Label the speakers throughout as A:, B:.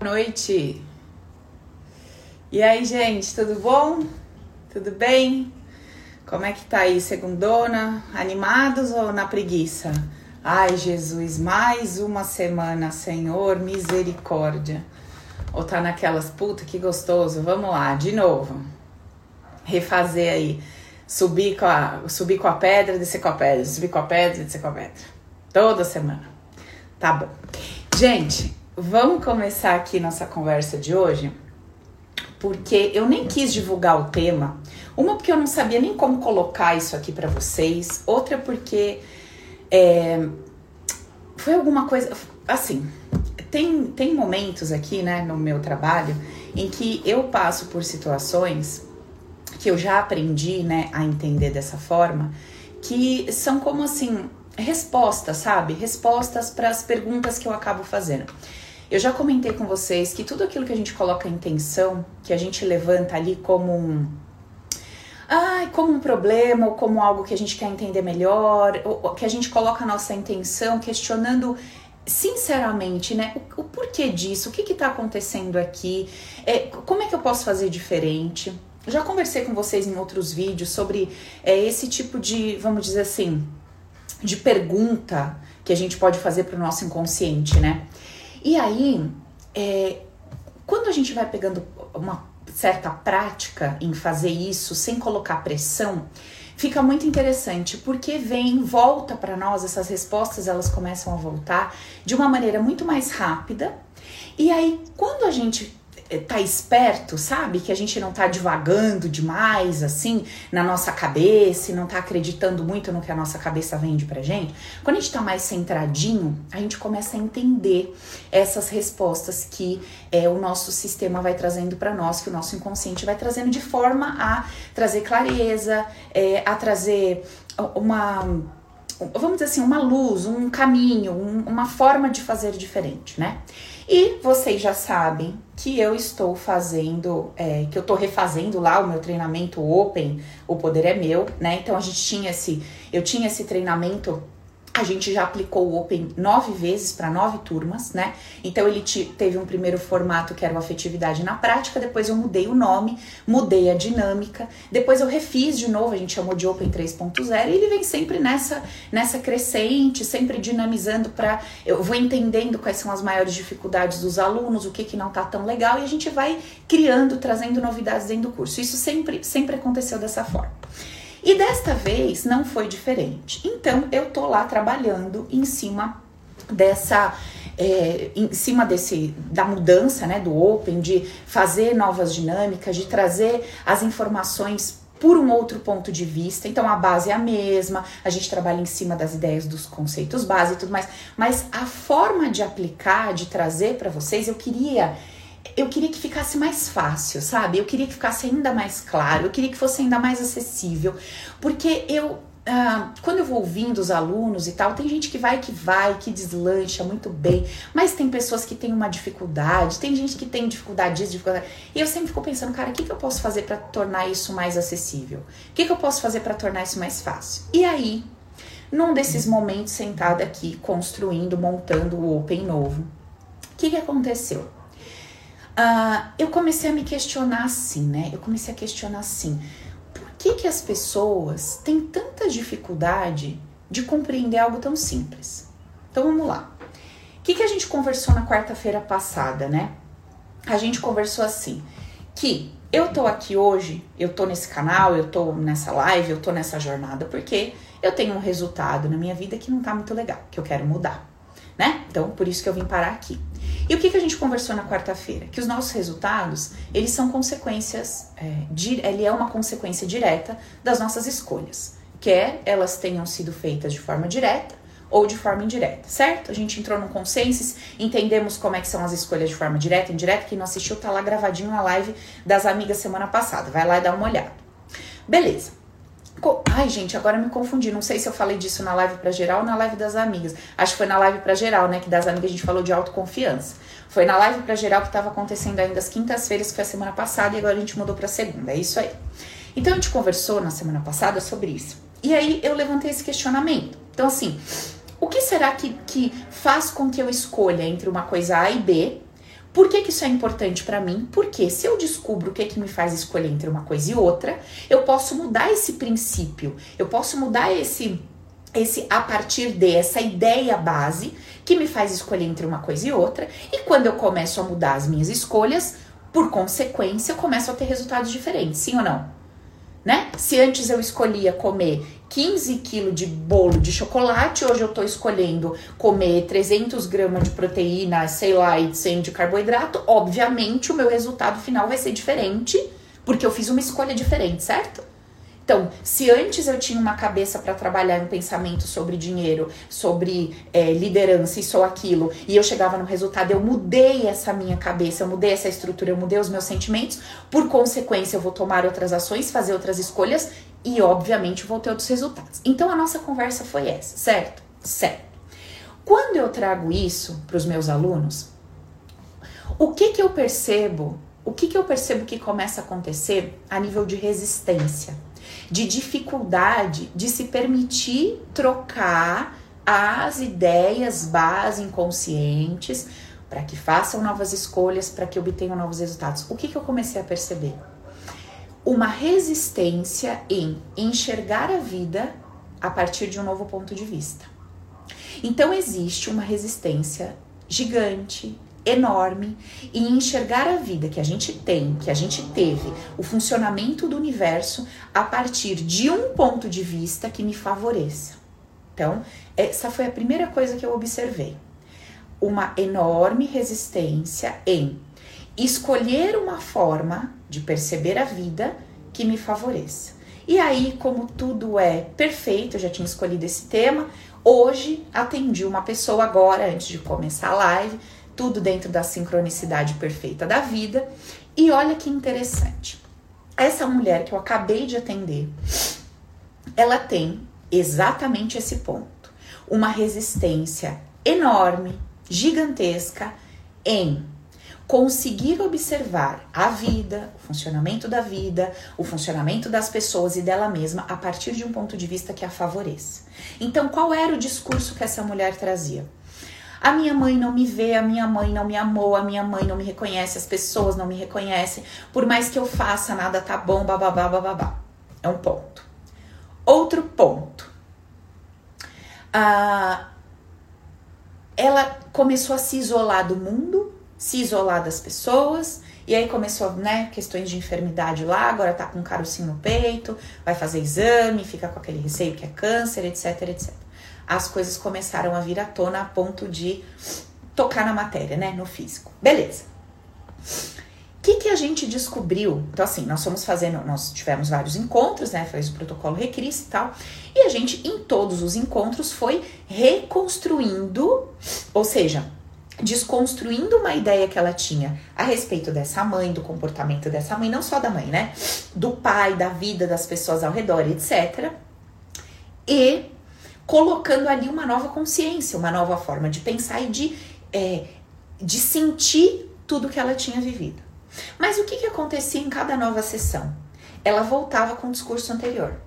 A: Boa noite. E aí, gente, tudo bom? Tudo bem? Como é que tá aí, segundona? Animados ou na preguiça? Ai, Jesus, mais uma semana, Senhor, misericórdia. Ou tá naquelas, puta, que gostoso. Vamos lá, de novo. Refazer aí. Subir com a, subir com a pedra, descer com a pedra, subir com a pedra, descer com a pedra. Toda semana. Tá bom. Gente, Vamos começar aqui nossa conversa de hoje, porque eu nem quis divulgar o tema. Uma porque eu não sabia nem como colocar isso aqui para vocês, outra porque é, foi alguma coisa assim. Tem, tem momentos aqui, né, no meu trabalho, em que eu passo por situações que eu já aprendi, né, a entender dessa forma, que são como assim respostas, sabe? Respostas para as perguntas que eu acabo fazendo. Eu já comentei com vocês que tudo aquilo que a gente coloca em intenção, que a gente levanta ali como um ai, como um problema ou como algo que a gente quer entender melhor, ou, que a gente coloca a nossa intenção questionando sinceramente, né, o, o porquê disso, o que está acontecendo aqui, é, como é que eu posso fazer diferente. já conversei com vocês em outros vídeos sobre é, esse tipo de, vamos dizer assim, de pergunta que a gente pode fazer para o nosso inconsciente, né? E aí, é, quando a gente vai pegando uma certa prática em fazer isso sem colocar pressão, fica muito interessante porque vem, volta para nós essas respostas, elas começam a voltar de uma maneira muito mais rápida. E aí, quando a gente tá esperto, sabe? Que a gente não tá divagando demais, assim, na nossa cabeça e não tá acreditando muito no que a nossa cabeça vende pra gente. Quando a gente tá mais centradinho, a gente começa a entender essas respostas que é, o nosso sistema vai trazendo para nós, que o nosso inconsciente vai trazendo de forma a trazer clareza, é, a trazer uma vamos dizer assim, uma luz, um caminho, um, uma forma de fazer diferente, né? E vocês já sabem que eu estou fazendo, é, que eu estou refazendo lá o meu treinamento Open, o poder é meu, né? Então a gente tinha esse, eu tinha esse treinamento a gente já aplicou o Open nove vezes para nove turmas, né? Então ele te, teve um primeiro formato que era o afetividade na prática, depois eu mudei o nome, mudei a dinâmica, depois eu refiz de novo, a gente chamou de Open 3.0 e ele vem sempre nessa nessa crescente, sempre dinamizando para eu vou entendendo quais são as maiores dificuldades dos alunos, o que que não tá tão legal e a gente vai criando, trazendo novidades dentro do curso. Isso sempre sempre aconteceu dessa forma. E desta vez não foi diferente. Então eu tô lá trabalhando em cima dessa é, em cima desse da mudança né, do Open, de fazer novas dinâmicas, de trazer as informações por um outro ponto de vista. Então a base é a mesma, a gente trabalha em cima das ideias dos conceitos base e tudo mais, mas a forma de aplicar, de trazer para vocês, eu queria eu queria que ficasse mais fácil, sabe? Eu queria que ficasse ainda mais claro, eu queria que fosse ainda mais acessível, porque eu ah, quando eu vou ouvindo os alunos e tal, tem gente que vai que vai, que deslancha muito bem, mas tem pessoas que têm uma dificuldade, tem gente que tem dificuldade disso, dificuldade. E eu sempre fico pensando, cara, o que, que eu posso fazer para tornar isso mais acessível? O que, que eu posso fazer para tornar isso mais fácil? E aí, num desses momentos sentado aqui, construindo, montando o Open novo, o que, que aconteceu? Uh, eu comecei a me questionar assim, né? Eu comecei a questionar assim: por que, que as pessoas têm tanta dificuldade de compreender algo tão simples? Então vamos lá. O que, que a gente conversou na quarta-feira passada, né? A gente conversou assim: que eu tô aqui hoje, eu tô nesse canal, eu tô nessa live, eu tô nessa jornada, porque eu tenho um resultado na minha vida que não tá muito legal, que eu quero mudar, né? Então por isso que eu vim parar aqui. E o que, que a gente conversou na quarta-feira? Que os nossos resultados, eles são consequências, é, ele é uma consequência direta das nossas escolhas, quer elas tenham sido feitas de forma direta ou de forma indireta, certo? A gente entrou num consenso, entendemos como é que são as escolhas de forma direta e indireta. Quem não assistiu tá lá gravadinho na live das amigas semana passada. Vai lá e dá uma olhada. Beleza. Ai, gente, agora me confundi. Não sei se eu falei disso na live para geral ou na live das amigas. Acho que foi na live para geral, né? Que das amigas a gente falou de autoconfiança. Foi na live para geral que estava acontecendo ainda as quintas-feiras, que foi a semana passada, e agora a gente mudou para segunda. É isso aí. Então a gente conversou na semana passada sobre isso. E aí eu levantei esse questionamento. Então, assim, o que será que, que faz com que eu escolha entre uma coisa A e B Por que, que isso é importante para mim? Porque se eu descubro o que, que me faz escolher entre uma coisa e outra, eu posso mudar esse princípio, eu posso mudar esse esse a partir dessa ideia base que me faz escolher entre uma coisa e outra, e quando eu começo a mudar as minhas escolhas, por consequência, eu começo a ter resultados diferentes, sim ou não? Né? Se antes eu escolhia comer 15 quilos de bolo de chocolate, hoje eu tô escolhendo comer 300 gramas de proteína, sei lá, e 100 de carboidrato, obviamente o meu resultado final vai ser diferente, porque eu fiz uma escolha diferente, certo? Então, se antes eu tinha uma cabeça para trabalhar um pensamento sobre dinheiro, sobre é, liderança, isso ou aquilo, e eu chegava no resultado, eu mudei essa minha cabeça, eu mudei essa estrutura, eu mudei os meus sentimentos, por consequência, eu vou tomar outras ações, fazer outras escolhas e, obviamente, vou ter outros resultados. Então, a nossa conversa foi essa, certo? Certo. Quando eu trago isso para os meus alunos, o que que eu percebo? O que que eu percebo que começa a acontecer a nível de resistência? De dificuldade de se permitir trocar as ideias base inconscientes para que façam novas escolhas, para que obtenham novos resultados. O que, que eu comecei a perceber? Uma resistência em enxergar a vida a partir de um novo ponto de vista. Então existe uma resistência gigante enorme e enxergar a vida que a gente tem, que a gente teve, o funcionamento do universo a partir de um ponto de vista que me favoreça. Então, essa foi a primeira coisa que eu observei. Uma enorme resistência em escolher uma forma de perceber a vida que me favoreça. E aí, como tudo é perfeito, eu já tinha escolhido esse tema, hoje atendi uma pessoa agora, antes de começar a live, tudo dentro da sincronicidade perfeita da vida. E olha que interessante. Essa mulher que eu acabei de atender, ela tem exatamente esse ponto. Uma resistência enorme, gigantesca em conseguir observar a vida, o funcionamento da vida, o funcionamento das pessoas e dela mesma a partir de um ponto de vista que a favoreça. Então, qual era o discurso que essa mulher trazia? A minha mãe não me vê, a minha mãe não me amou, a minha mãe não me reconhece, as pessoas não me reconhecem. Por mais que eu faça, nada tá bom, bababá, bababá. É um ponto. Outro ponto. Ah, ela começou a se isolar do mundo, se isolar das pessoas, e aí começou, né, questões de enfermidade lá, agora tá com um carocinho no peito, vai fazer exame, fica com aquele receio que é câncer, etc, etc as coisas começaram a vir à tona a ponto de tocar na matéria, né? No físico. Beleza. O que, que a gente descobriu? Então, assim, nós fomos fazendo, nós tivemos vários encontros, né? Fez o protocolo Recris e tal. E a gente, em todos os encontros, foi reconstruindo, ou seja, desconstruindo uma ideia que ela tinha a respeito dessa mãe, do comportamento dessa mãe, não só da mãe, né? Do pai, da vida das pessoas ao redor, etc. E colocando ali uma nova consciência, uma nova forma de pensar e de, é, de sentir tudo que ela tinha vivido. Mas o que, que acontecia em cada nova sessão? Ela voltava com o discurso anterior.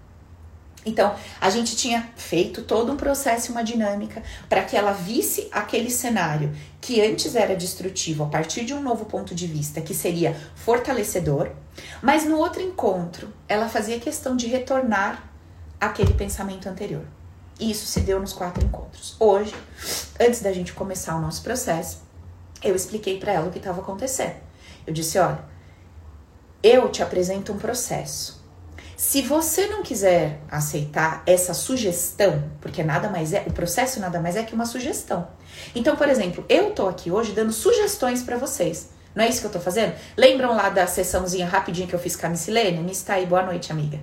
A: Então, a gente tinha feito todo um processo, uma dinâmica, para que ela visse aquele cenário que antes era destrutivo a partir de um novo ponto de vista, que seria fortalecedor, mas no outro encontro, ela fazia questão de retornar àquele pensamento anterior. Isso se deu nos quatro encontros. Hoje, antes da gente começar o nosso processo, eu expliquei para ela o que estava acontecendo. Eu disse: olha, eu te apresento um processo. Se você não quiser aceitar essa sugestão, porque nada mais é, o processo nada mais é que uma sugestão. Então, por exemplo, eu tô aqui hoje dando sugestões para vocês. Não é isso que eu tô fazendo? Lembram lá da sessãozinha rapidinha que eu fiz com a? Miss tá aí, boa noite, amiga.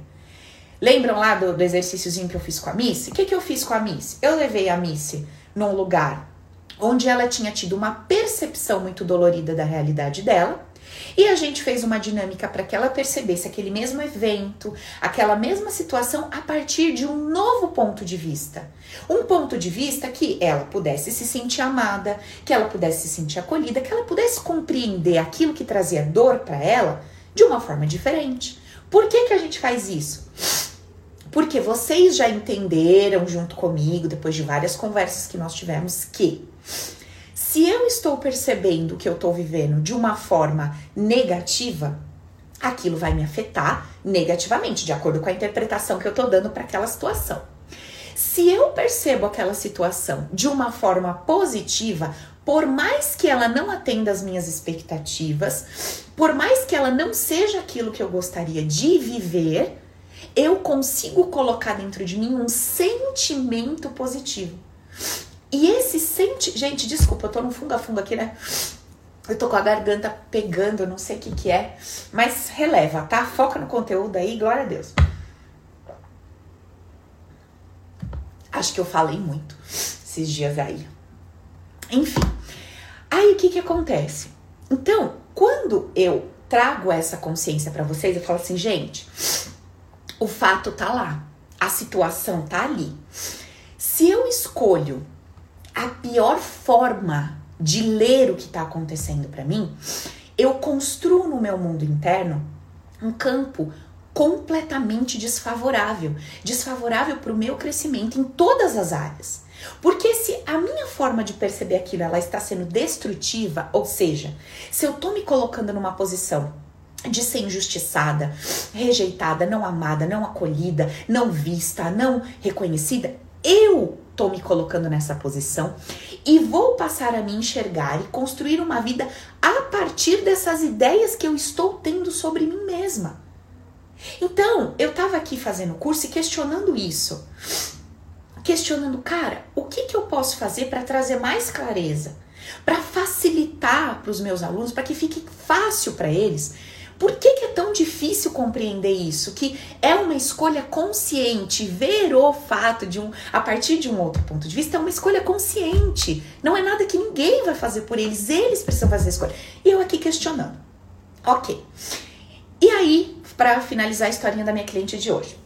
A: Lembram lá do, do exercíciozinho que eu fiz com a Missy? O que, que eu fiz com a Missy? Eu levei a Missy num lugar onde ela tinha tido uma percepção muito dolorida da realidade dela. E a gente fez uma dinâmica para que ela percebesse aquele mesmo evento, aquela mesma situação a partir de um novo ponto de vista. Um ponto de vista que ela pudesse se sentir amada, que ela pudesse se sentir acolhida, que ela pudesse compreender aquilo que trazia dor para ela de uma forma diferente. Por que, que a gente faz isso? Porque vocês já entenderam junto comigo, depois de várias conversas que nós tivemos, que Se eu estou percebendo que eu estou vivendo de uma forma negativa, aquilo vai me afetar negativamente, de acordo com a interpretação que eu estou dando para aquela situação. Se eu percebo aquela situação de uma forma positiva, por mais que ela não atenda às minhas expectativas, por mais que ela não seja aquilo que eu gostaria de viver, eu consigo colocar dentro de mim um sentimento positivo. E esse sente, gente, desculpa, eu tô no funga-funga aqui, né? Eu tô com a garganta pegando, eu não sei o que que é, mas releva, tá? Foca no conteúdo aí, glória a Deus. Acho que eu falei muito esses dias aí. Enfim. Aí o que que acontece? Então, quando eu trago essa consciência para vocês, eu falo assim, gente, o fato tá lá, a situação tá ali. Se eu escolho a pior forma de ler o que tá acontecendo para mim, eu construo no meu mundo interno um campo completamente desfavorável, desfavorável para o meu crescimento em todas as áreas. Porque se a minha forma de perceber aquilo ela está sendo destrutiva, ou seja, se eu tô me colocando numa posição de ser injustiçada, rejeitada, não amada, não acolhida, não vista, não reconhecida, eu tô me colocando nessa posição e vou passar a me enxergar e construir uma vida a partir dessas ideias que eu estou tendo sobre mim mesma. Então, eu tava aqui fazendo curso e questionando isso questionando, cara, o que, que eu posso fazer para trazer mais clareza, para facilitar para os meus alunos, para que fique fácil para eles. Por que, que é tão difícil compreender isso? Que é uma escolha consciente, ver o fato de um a partir de um outro ponto de vista é uma escolha consciente. Não é nada que ninguém vai fazer por eles, eles precisam fazer a escolha. E eu aqui questionando. Ok. E aí, para finalizar a historinha da minha cliente de hoje.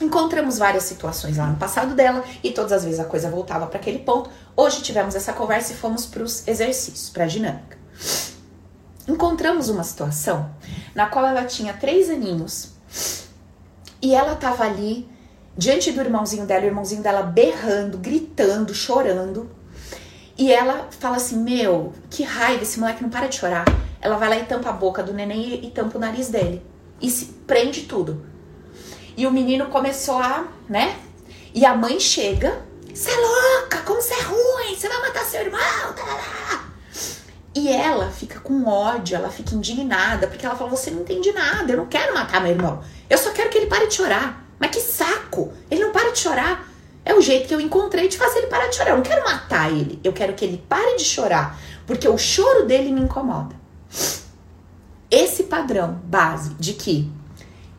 A: Encontramos várias situações lá no passado dela e todas as vezes a coisa voltava para aquele ponto. Hoje tivemos essa conversa e fomos para os exercícios, para a dinâmica. Encontramos uma situação na qual ela tinha três aninhos e ela estava ali diante do irmãozinho dela, o irmãozinho dela berrando, gritando, chorando. E ela fala assim: Meu, que raiva, esse moleque não para de chorar. Ela vai lá e tampa a boca do neném e, tampa o nariz dele. E se prende tudo. E o menino começou a, né? E a mãe chega. Você é louca, como você é ruim, você vai matar seu irmão. E ela fica com ódio, ela fica indignada, porque ela fala: Você não entende nada, eu não quero matar meu irmão. Eu só quero que ele pare de chorar. Mas que saco! Ele não para de chorar. É o jeito que eu encontrei de fazer ele parar de chorar. Eu não quero matar ele, eu quero que ele pare de chorar, porque o choro dele me incomoda. Esse padrão base de que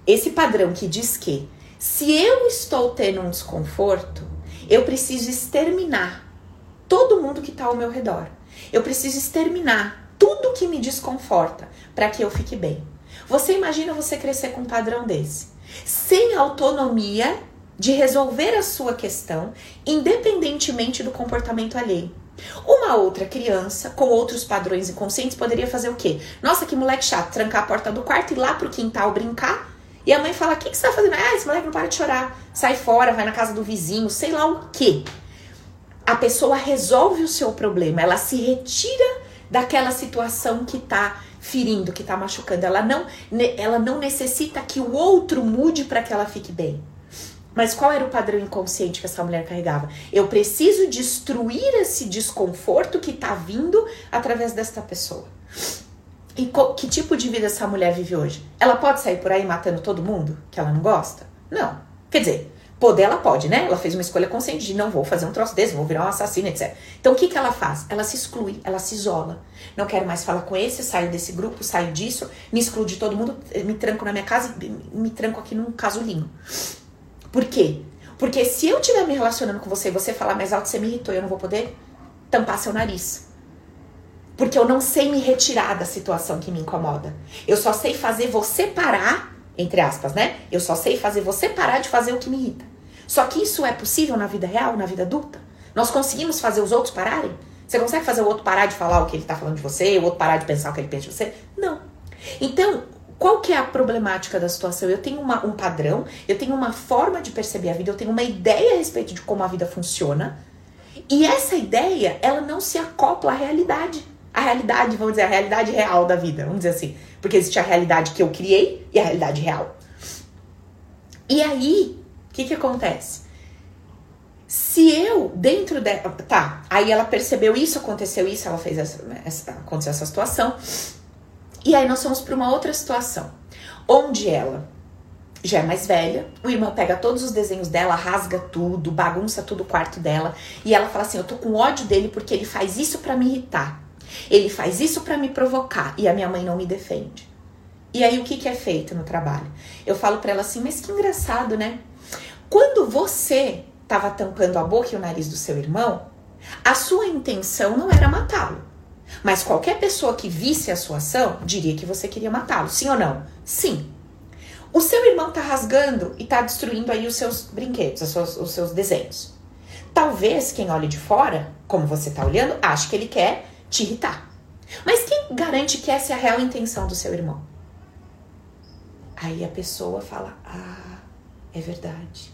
A: esse padrão que diz que se eu estou tendo um desconforto, eu preciso exterminar todo mundo que está ao meu redor. Eu preciso exterminar tudo que me desconforta para que eu fique bem. Você imagina você crescer com um padrão desse, sem autonomia de resolver a sua questão, independentemente do comportamento alheio. Uma outra criança com outros padrões inconscientes poderia fazer o quê? Nossa, que moleque chato, trancar a porta do quarto e ir lá pro quintal brincar e a mãe fala: O que, que você tá fazendo? Ah, esse moleque não para de chorar. Sai fora, vai na casa do vizinho, sei lá o quê. A pessoa resolve o seu problema, ela se retira daquela situação que tá ferindo, que tá machucando. Ela não, ela não necessita que o outro mude para que ela fique bem. Mas qual era o padrão inconsciente que essa mulher carregava? Eu preciso destruir esse desconforto que tá vindo através desta pessoa. E que tipo de vida essa mulher vive hoje? Ela pode sair por aí matando todo mundo que ela não gosta? Não. Quer dizer, poder ela pode, né? Ela fez uma escolha consciente de não vou fazer um troço desse, vou virar um assassino, etc. Então o que, que ela faz? Ela se exclui, ela se isola. Não quero mais falar com esse, saio desse grupo, saio disso, me excluo de todo mundo, me tranco na minha casa e me tranco aqui num casulinho. Por quê? Porque se eu estiver me relacionando com você e você falar mais alto, você me irritou, eu não vou poder tampar seu nariz. Porque eu não sei me retirar da situação que me incomoda. Eu só sei fazer você parar, entre aspas, né? Eu só sei fazer você parar de fazer o que me irrita. Só que isso é possível na vida real, na vida adulta? Nós conseguimos fazer os outros pararem? Você consegue fazer o outro parar de falar o que ele tá falando de você, o outro parar de pensar o que ele pensa de você? Não. Então, qual que é a problemática da situação? Eu tenho uma, um padrão, eu tenho uma forma de perceber a vida, eu tenho uma ideia a respeito de como a vida funciona, E essa ideia, ela não se acopla à realidade. A realidade, vamos dizer, a realidade real da vida, vamos dizer assim. Porque existe a realidade que eu criei e a realidade real. E aí, o que que acontece? Se eu, dentro dela. Tá, aí ela percebeu isso, aconteceu isso, ela fez essa, essa aconteceu essa situação. E aí nós fomos para uma outra situação, onde ela já é mais velha, o irmão pega todos os desenhos dela, rasga tudo, bagunça tudo o quarto dela, e ela fala assim: "Eu tô com ódio dele porque ele faz isso para me irritar. Ele faz isso para me provocar e a minha mãe não me defende". E aí o que que é feito no trabalho? Eu falo para ela assim: "Mas que engraçado, né? Quando você estava tampando a boca e o nariz do seu irmão, a sua intenção não era matá-lo. Mas qualquer pessoa que visse a sua ação diria que você queria matá-lo, sim ou não? Sim. O seu irmão tá rasgando e tá destruindo aí os seus brinquedos, os seus, os seus desenhos. Talvez quem olhe de fora, como você tá olhando, ache que ele quer te irritar. Mas quem garante que essa é a real intenção do seu irmão? Aí a pessoa fala: Ah, é verdade.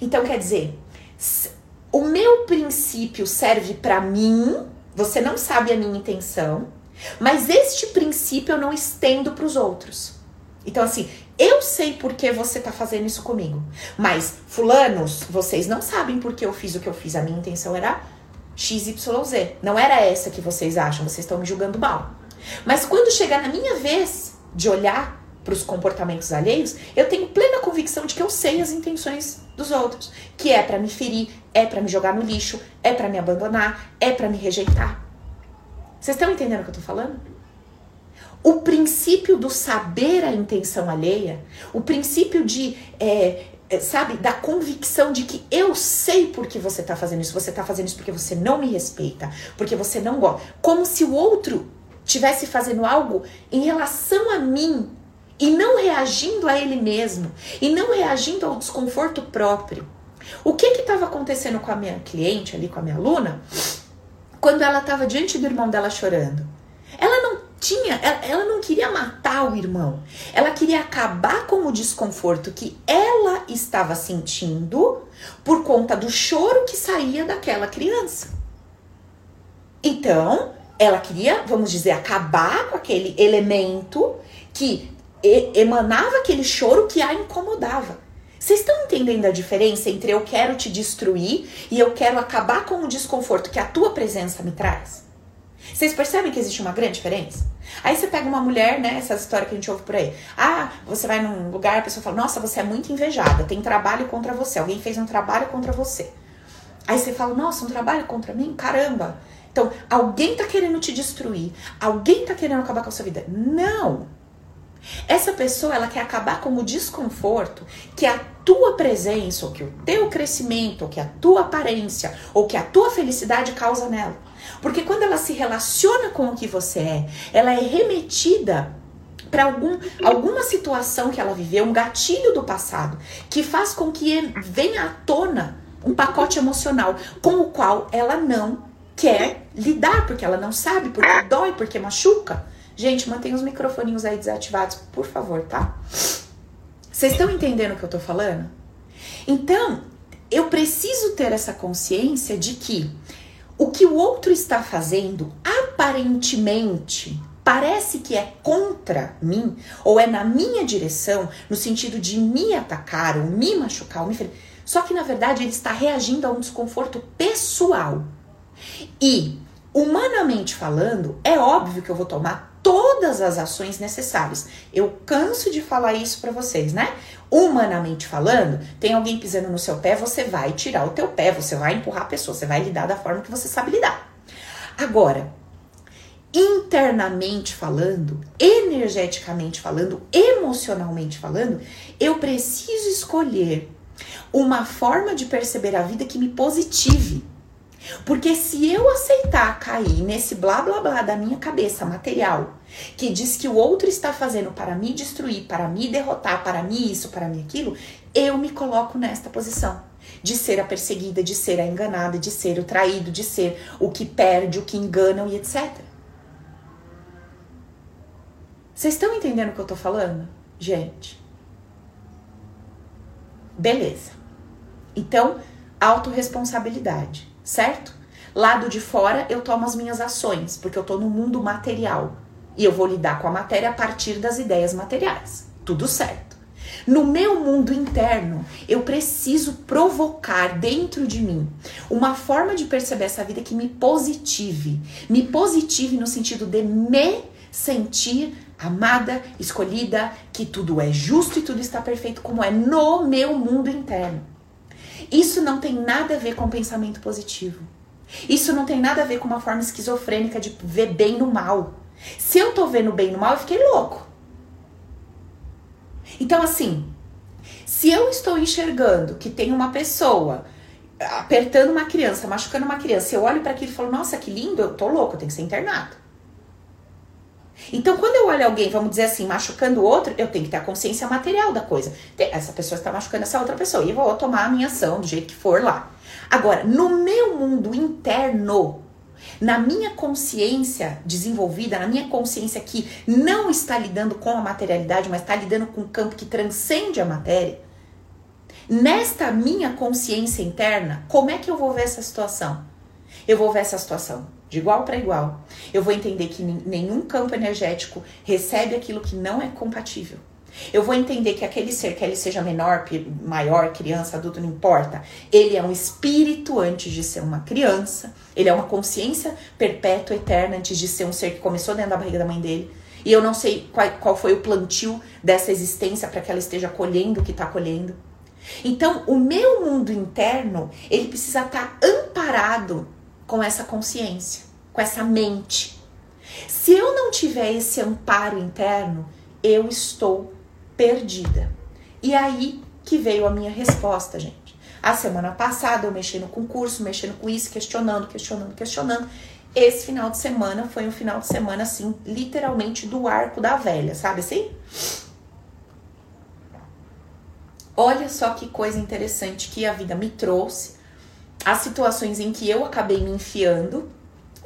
A: Então quer dizer, o meu princípio serve para mim, você não sabe a minha intenção, mas este princípio eu não estendo para os outros. Então, assim, eu sei por que você tá fazendo isso comigo. Mas, fulanos, vocês não sabem por que eu fiz o que eu fiz. A minha intenção era XYZ. Não era essa que vocês acham. Vocês estão me julgando mal. Mas quando chegar na minha vez de olhar para os comportamentos alheios, eu tenho plena convicção de que eu sei as intenções dos outros, que é para me ferir, é para me jogar no lixo, é para me abandonar, é para me rejeitar. Vocês estão entendendo o que eu tô falando? o princípio do saber a intenção alheia, o princípio de, é, é, sabe, da convicção de que eu sei por que você tá fazendo isso, você tá fazendo isso porque você não me respeita, porque você não gosta. Como se o outro tivesse fazendo algo em relação a mim e não reagindo a ele mesmo, e não reagindo ao desconforto próprio. O que estava acontecendo com a minha cliente ali, com a minha aluna, quando ela estava diante do irmão dela chorando? Ela não tinha, ela não queria matar o irmão. Ela queria acabar com o desconforto que ela estava sentindo por conta do choro que saía daquela criança. Então, ela queria, vamos dizer, acabar com aquele elemento que emanava aquele choro que a incomodava. Vocês estão entendendo a diferença entre eu quero te destruir e eu quero acabar com o desconforto que a tua presença me traz? Vocês percebem que existe uma grande diferença? Aí você pega uma mulher, né? Essa história que a gente ouve por aí. Ah, você vai num lugar, a pessoa fala: Nossa, você é muito invejada, tem trabalho contra você. Alguém fez um trabalho contra você. Aí você fala: Nossa, um trabalho contra mim? Caramba! Então, alguém tá querendo te destruir, alguém tá querendo acabar com a sua vida. Não! Essa pessoa, ela quer acabar com o desconforto que a tua presença, ou que o teu crescimento, ou que a tua aparência, ou que a tua felicidade causa nela. Porque quando ela se relaciona com o que você é, ela é remetida para algum, alguma situação que ela viveu, um gatilho do passado, que faz com que venha à tona um pacote emocional com o qual ela não quer lidar, porque ela não sabe, porque dói, porque machuca. Gente, mantenha os microfoninhos aí desativados, por favor, tá? Vocês estão entendendo o que eu tô falando? Então, eu preciso ter essa consciência de que o que o outro está fazendo aparentemente parece que é contra mim ou é na minha direção, no sentido de me atacar ou me machucar ou me ferir. Só que na verdade ele está reagindo a um desconforto pessoal. E, humanamente falando, é óbvio que eu vou tomar todas as ações necessárias. Eu canso de falar isso para vocês, né? Humanamente falando, tem alguém pisando no seu pé, você vai tirar o teu pé, você vai empurrar a pessoa, você vai lidar da forma que você sabe lidar. Agora, internamente falando, energeticamente falando, emocionalmente falando, eu preciso escolher uma forma de perceber a vida que me positive porque se eu aceitar cair nesse blá blá blá da minha cabeça material, que diz que o outro está fazendo para me destruir, para me derrotar, para mim isso, para mim aquilo, eu me coloco nesta posição de ser a perseguida, de ser a enganada, de ser o traído, de ser o que perde, o que engana e etc. Vocês estão entendendo o que eu tô falando? Gente. Beleza. Então, autorresponsabilidade. Certo? Lado de fora eu tomo as minhas ações, porque eu tô no mundo material. E eu vou lidar com a matéria a partir das ideias materiais. Tudo certo. No meu mundo interno, eu preciso provocar dentro de mim uma forma de perceber essa vida que me positive. Me positive no sentido de me sentir amada, escolhida, que tudo é justo e tudo está perfeito como é no meu mundo interno. Isso não tem nada a ver com pensamento positivo. Isso não tem nada a ver com uma forma esquizofrênica de ver bem no mal. Se eu tô vendo bem no mal, eu fiquei louco. Então, assim, se eu estou enxergando que tem uma pessoa apertando uma criança, machucando uma criança, eu olho para aquilo e falo, nossa, que lindo, eu tô louco, eu tenho que ser internado. Então, quando eu olho alguém, vamos dizer assim, machucando o outro, eu tenho que ter a consciência material da coisa. Essa pessoa está machucando essa outra pessoa e eu vou tomar a minha ação do jeito que for lá. Agora, no meu mundo interno, na minha consciência desenvolvida, na minha consciência que não está lidando com a materialidade, mas está lidando com um campo que transcende a matéria, nesta minha consciência interna, como é que eu vou ver essa situação? Eu vou ver essa situação de igual para igual. Eu vou entender que nenhum campo energético recebe aquilo que não é compatível. Eu vou entender que aquele ser, que ele seja menor, maior, criança, adulto, não importa. Ele é um espírito antes de ser uma criança. Ele é uma consciência perpétua, eterna, antes de ser um ser que começou dentro da barriga da mãe dele. E eu não sei qual, qual foi o plantio dessa existência para que ela esteja colhendo o que está colhendo. Então, o meu mundo interno, ele precisa estar tá amparado com essa consciência, com essa mente. Se eu não tiver esse amparo interno, eu estou perdida. E aí que veio a minha resposta, gente. A semana passada eu mexendo com curso, mexendo com isso, questionando, questionando, questionando. Esse final de semana foi um final de semana assim, literalmente do arco da velha, sabe assim? Olha só que coisa interessante que a vida me trouxe, as situações em que eu acabei me enfiando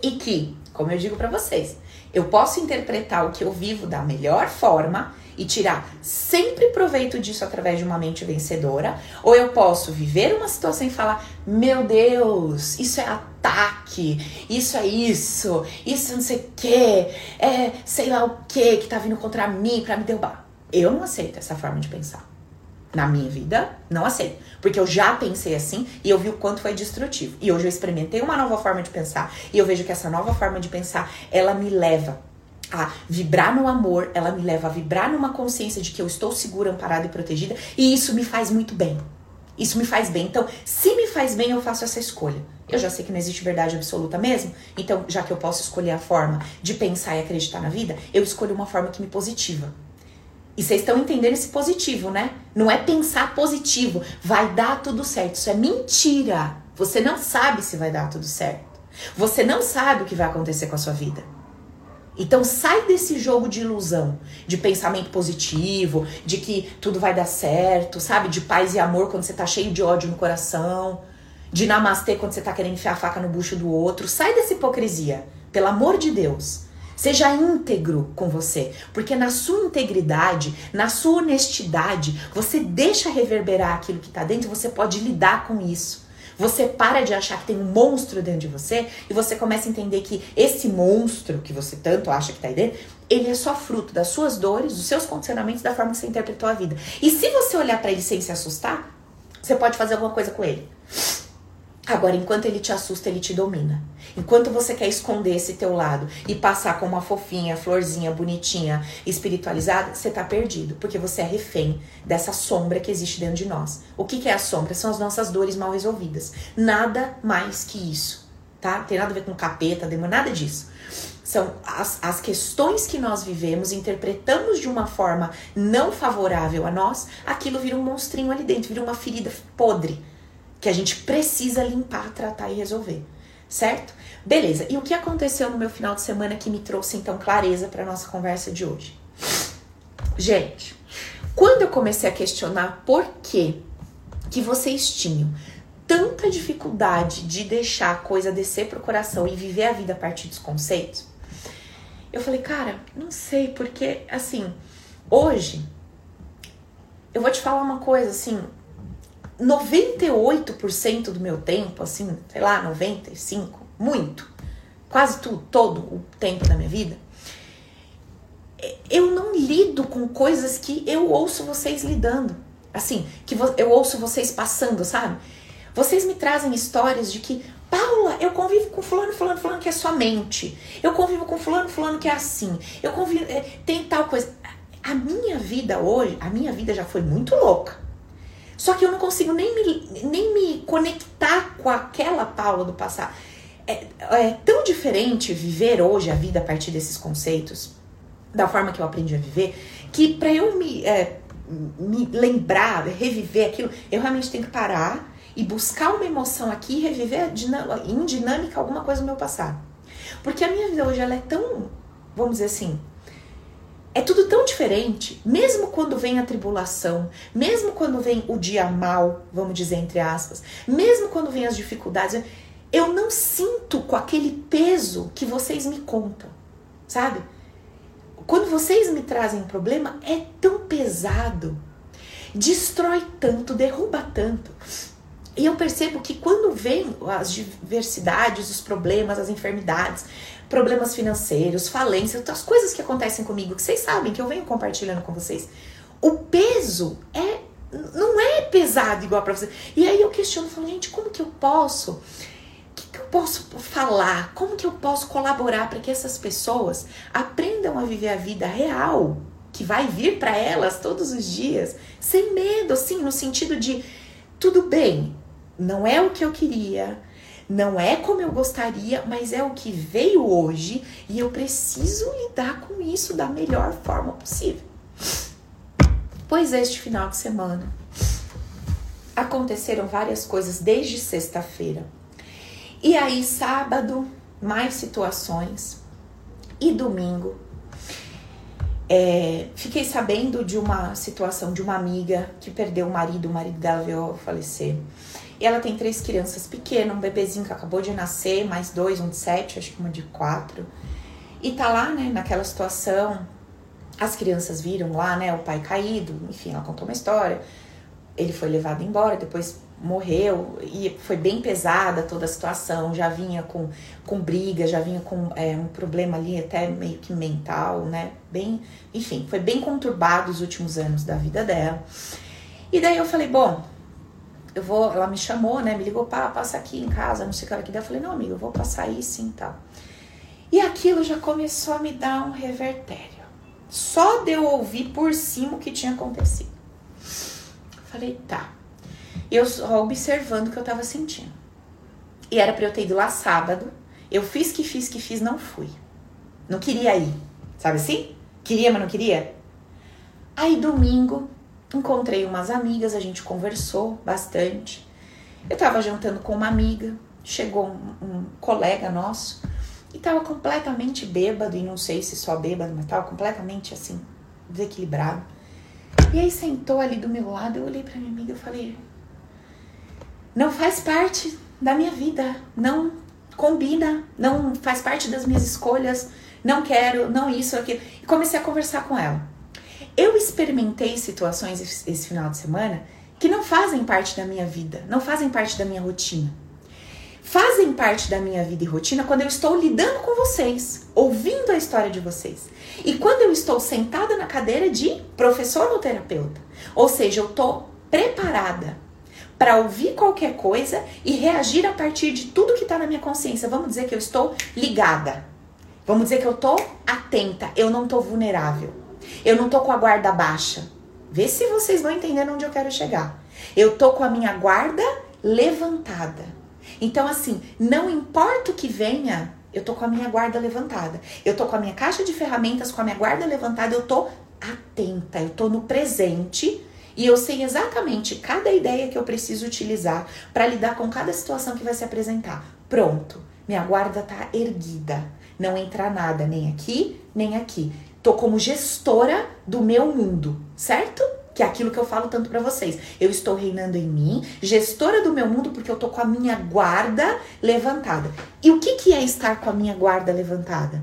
A: e que, como eu digo para vocês, eu posso interpretar o que eu vivo da melhor forma e tirar sempre proveito disso através de uma mente vencedora, ou eu posso viver uma situação e falar: meu Deus, isso é ataque, isso é isso, isso não sei o que, é sei lá o que que tá vindo contra mim para me derrubar. Eu não aceito essa forma de pensar. Na minha vida, não aceito. Porque eu já pensei assim e eu vi o quanto foi destrutivo. E hoje eu experimentei uma nova forma de pensar e eu vejo que essa nova forma de pensar, ela me leva a vibrar no amor, ela me leva a vibrar numa consciência de que eu estou segura, amparada e protegida, e isso me faz muito bem. Isso me faz bem. Então, se me faz bem, eu faço essa escolha. Eu já sei que não existe verdade absoluta mesmo, então, já que eu posso escolher a forma de pensar e acreditar na vida, eu escolho uma forma que me positiva. E vocês estão entendendo esse positivo, né? Não é pensar positivo, vai dar tudo certo. Isso é mentira. Você não sabe se vai dar tudo certo. Você não sabe o que vai acontecer com a sua vida. Então sai desse jogo de ilusão, de pensamento positivo, de que tudo vai dar certo, sabe? De paz e amor quando você tá cheio de ódio no coração, de namastê quando você tá querendo enfiar a faca no bucho do outro. Sai dessa hipocrisia, pelo amor de Deus. Seja íntegro com você, porque na sua integridade, na sua honestidade, você deixa reverberar aquilo que tá dentro, você pode lidar com isso. Você para de achar que tem um monstro dentro de você e você começa a entender que esse monstro que você tanto acha que tá aí dentro, ele é só fruto das suas dores, dos seus condicionamentos, da forma que você interpretou a vida. E se você olhar para ele sem se assustar, você pode fazer alguma coisa com ele. Agora, enquanto ele te assusta, ele te domina. Enquanto você quer esconder esse teu lado e passar como uma fofinha, florzinha, bonitinha, espiritualizada, você tá perdido, porque você é refém dessa sombra que existe dentro de nós. O que, que é a sombra? São as nossas dores mal resolvidas. Nada mais que isso, tá? Tem nada a ver com capeta, demônio, nada disso. São as, as questões que nós vivemos, interpretamos de uma forma não favorável a nós, aquilo vira um monstrinho ali dentro, vira uma ferida podre que a gente precisa limpar, tratar e resolver, certo? Beleza. E o que aconteceu no meu final de semana que me trouxe então clareza para nossa conversa de hoje? Gente, quando eu comecei a questionar por que que vocês tinham tanta dificuldade de deixar a coisa descer pro coração e viver a vida a partir dos conceitos, eu falei, cara, não sei, porque assim, hoje eu vou te falar uma coisa assim, 98% do meu tempo, assim, sei lá, 95, muito, quase tudo, todo o tempo da minha vida, eu não lido com coisas que eu ouço vocês lidando. Assim, que eu ouço vocês passando, sabe? Vocês me trazem histórias de que, Paula, eu convivo com fulano, fulano, fulano que é sua mente. Eu convivo com fulano, fulano que é assim. Eu convivo, é, tem tal coisa. A minha vida hoje, a minha vida já foi muito louca. Só que eu não consigo nem me, nem me conectar com aquela Paula do passado. É, é tão diferente viver hoje a vida a partir desses conceitos, da forma que eu aprendi a viver, que para eu me, é, me lembrar, reviver aquilo, eu realmente tenho que parar e buscar uma emoção aqui e reviver em dinâmica alguma coisa do meu passado. Porque a minha vida hoje ela é tão, vamos dizer assim, é tudo tão diferente, mesmo quando vem a tribulação, mesmo quando vem o dia mal, vamos dizer entre aspas, mesmo quando vem as dificuldades, eu não sinto com aquele peso que vocês me contam, sabe? Quando vocês me trazem um problema, é tão pesado, destrói tanto, derruba tanto. E eu percebo que quando vem as diversidades, os problemas, as enfermidades, problemas financeiros, falências, as coisas que acontecem comigo, que vocês sabem que eu venho compartilhando com vocês, o peso é não é pesado igual para vocês. E aí eu questiono, falo, gente, como que eu posso? O que, que eu posso falar? Como que eu posso colaborar para que essas pessoas aprendam a viver a vida real, que vai vir para elas todos os dias, sem medo, assim, no sentido de tudo bem, não é o que eu queria, não é como eu gostaria, mas é o que veio hoje e eu preciso lidar com isso da melhor forma possível. Pois este final de semana aconteceram várias coisas desde sexta-feira. E aí, sábado, mais situações. E domingo, é, fiquei sabendo de uma situação de uma amiga que perdeu o marido, o marido dela veio falecer. E ela tem três crianças pequenas, um bebezinho que acabou de nascer, mais dois, um de sete, acho que uma de quatro. E tá lá, né, naquela situação. As crianças viram lá, né, o pai caído, enfim, ela contou uma história. Ele foi levado embora, depois morreu e foi bem pesada toda a situação. Já vinha com, com briga, já vinha com é, um problema ali até meio que mental, né? Bem, enfim, foi bem conturbado os últimos anos da vida dela. E daí eu falei, bom, eu vou, ela me chamou, né? Me ligou, pá, passa aqui em casa, não sei o que ela que Eu falei, não, amigo, eu vou passar aí sim tal. E aquilo já começou a me dar um revertério. Só de eu ouvir por cima o que tinha acontecido. Falei, tá. Eu só observando o que eu tava sentindo. E era pra eu ter ido lá sábado. Eu fiz que fiz que fiz, não fui. Não queria ir. Sabe assim? Queria, mas não queria. Aí domingo, Encontrei umas amigas, a gente conversou bastante. Eu tava jantando com uma amiga, chegou um, um colega nosso e tava completamente bêbado, e não sei se só bêbado, mas tava completamente assim, desequilibrado. E aí sentou ali do meu lado, eu olhei pra minha amiga e falei: Não faz parte da minha vida, não combina, não faz parte das minhas escolhas, não quero, não isso, aquilo. E comecei a conversar com ela. Eu experimentei situações esse final de semana que não fazem parte da minha vida, não fazem parte da minha rotina. Fazem parte da minha vida e rotina quando eu estou lidando com vocês, ouvindo a história de vocês. E quando eu estou sentada na cadeira de professor ou terapeuta. Ou seja, eu estou preparada para ouvir qualquer coisa e reagir a partir de tudo que está na minha consciência. Vamos dizer que eu estou ligada. Vamos dizer que eu estou atenta, eu não estou vulnerável. Eu não tô com a guarda baixa. Vê se vocês vão entender onde eu quero chegar. Eu tô com a minha guarda levantada. Então, assim, não importa o que venha, eu tô com a minha guarda levantada. Eu tô com a minha caixa de ferramentas, com a minha guarda levantada, eu tô atenta, eu tô no presente e eu sei exatamente cada ideia que eu preciso utilizar para lidar com cada situação que vai se apresentar. Pronto, minha guarda tá erguida. Não entra nada nem aqui, nem aqui tô como gestora do meu mundo, certo? Que é aquilo que eu falo tanto para vocês. Eu estou reinando em mim, gestora do meu mundo, porque eu tô com a minha guarda levantada. E o que, que é estar com a minha guarda levantada?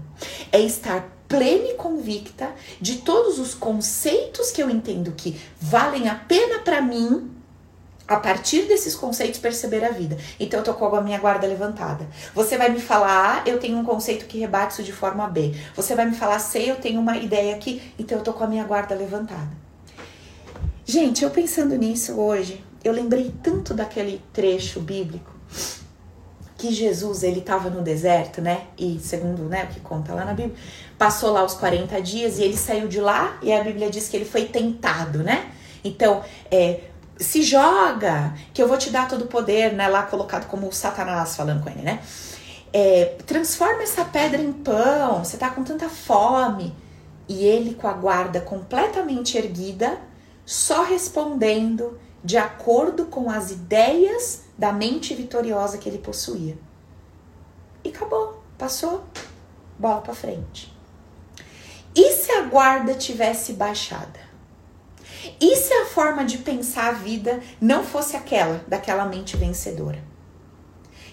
A: É estar plena e convicta de todos os conceitos que eu entendo que valem a pena para mim a partir desses conceitos, perceber a vida. Então, eu tô com a minha guarda levantada. Você vai me falar A, eu tenho um conceito que rebate isso de forma B. Você vai me falar C, eu tenho uma ideia aqui, então eu tô com a minha guarda levantada. Gente, eu pensando nisso hoje, eu lembrei tanto daquele trecho bíblico que Jesus, ele estava no deserto, né? E segundo né, o que conta lá na Bíblia, passou lá os 40 dias e ele saiu de lá e a Bíblia diz que ele foi tentado, né? Então, é, se joga, que eu vou te dar todo o poder, né? Lá colocado como Satanás falando com ele, né? É, transforma essa pedra em pão, você tá com tanta fome. E ele com a guarda completamente erguida, só respondendo de acordo com as ideias da mente vitoriosa que ele possuía. E acabou, passou, bola para frente. E se a guarda tivesse baixada? E se a forma de pensar a vida não fosse aquela, daquela mente vencedora?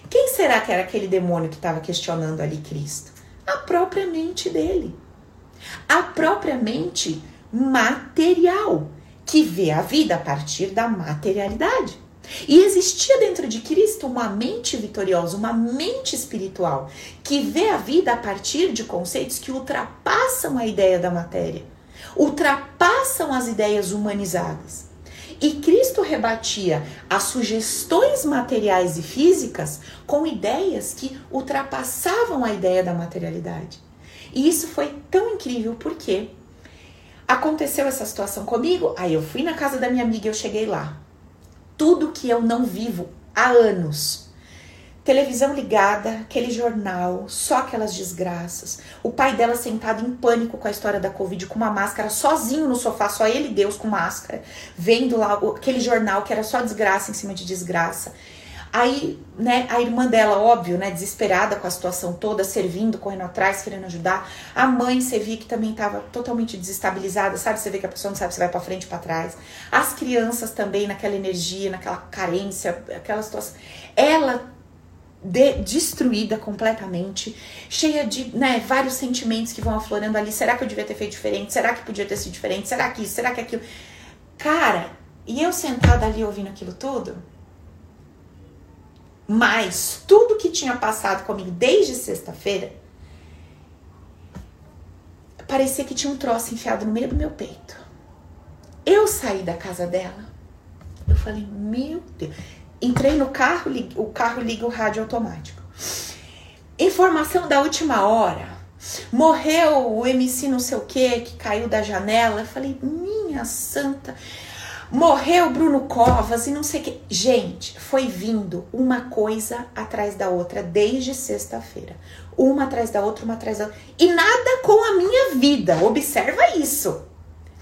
A: Quem será que era aquele demônio que estava questionando ali Cristo? A própria mente dele. A própria mente material, que vê a vida a partir da materialidade. E existia dentro de Cristo uma mente vitoriosa, uma mente espiritual, que vê a vida a partir de conceitos que ultrapassam a ideia da matéria ultrapassam as ideias humanizadas. E Cristo rebatia as sugestões materiais e físicas com ideias que ultrapassavam a ideia da materialidade. E isso foi tão incrível porque aconteceu essa situação comigo, aí eu fui na casa da minha amiga e eu cheguei lá. Tudo que eu não vivo há anos televisão ligada, aquele jornal, só aquelas desgraças. O pai dela sentado em pânico com a história da Covid, com uma máscara, sozinho no sofá, só ele e Deus com máscara, vendo lá aquele jornal que era só desgraça em cima de desgraça. Aí, né, a irmã dela, óbvio, né, desesperada com a situação toda, servindo, correndo atrás, querendo ajudar. A mãe, você via que também estava totalmente desestabilizada, sabe? Você vê que a pessoa não sabe se vai para frente ou para trás. As crianças também naquela energia, naquela carência, aquela situação. Ela de, destruída completamente, cheia de né, vários sentimentos que vão aflorando ali. Será que eu devia ter feito diferente? Será que podia ter sido diferente? Será que isso? Será que aquilo? Cara, e eu sentada ali ouvindo aquilo tudo, mas tudo que tinha passado comigo desde sexta-feira, parecia que tinha um troço enfiado no meio do meu peito. Eu saí da casa dela, eu falei, meu Deus. Entrei no carro, o carro liga o rádio automático. Informação da última hora. Morreu o MC não sei o que, que caiu da janela. Eu falei, minha santa. Morreu Bruno Covas e não sei o que. Gente, foi vindo uma coisa atrás da outra desde sexta-feira. Uma atrás da outra, uma atrás da outra. E nada com a minha vida. Observa isso.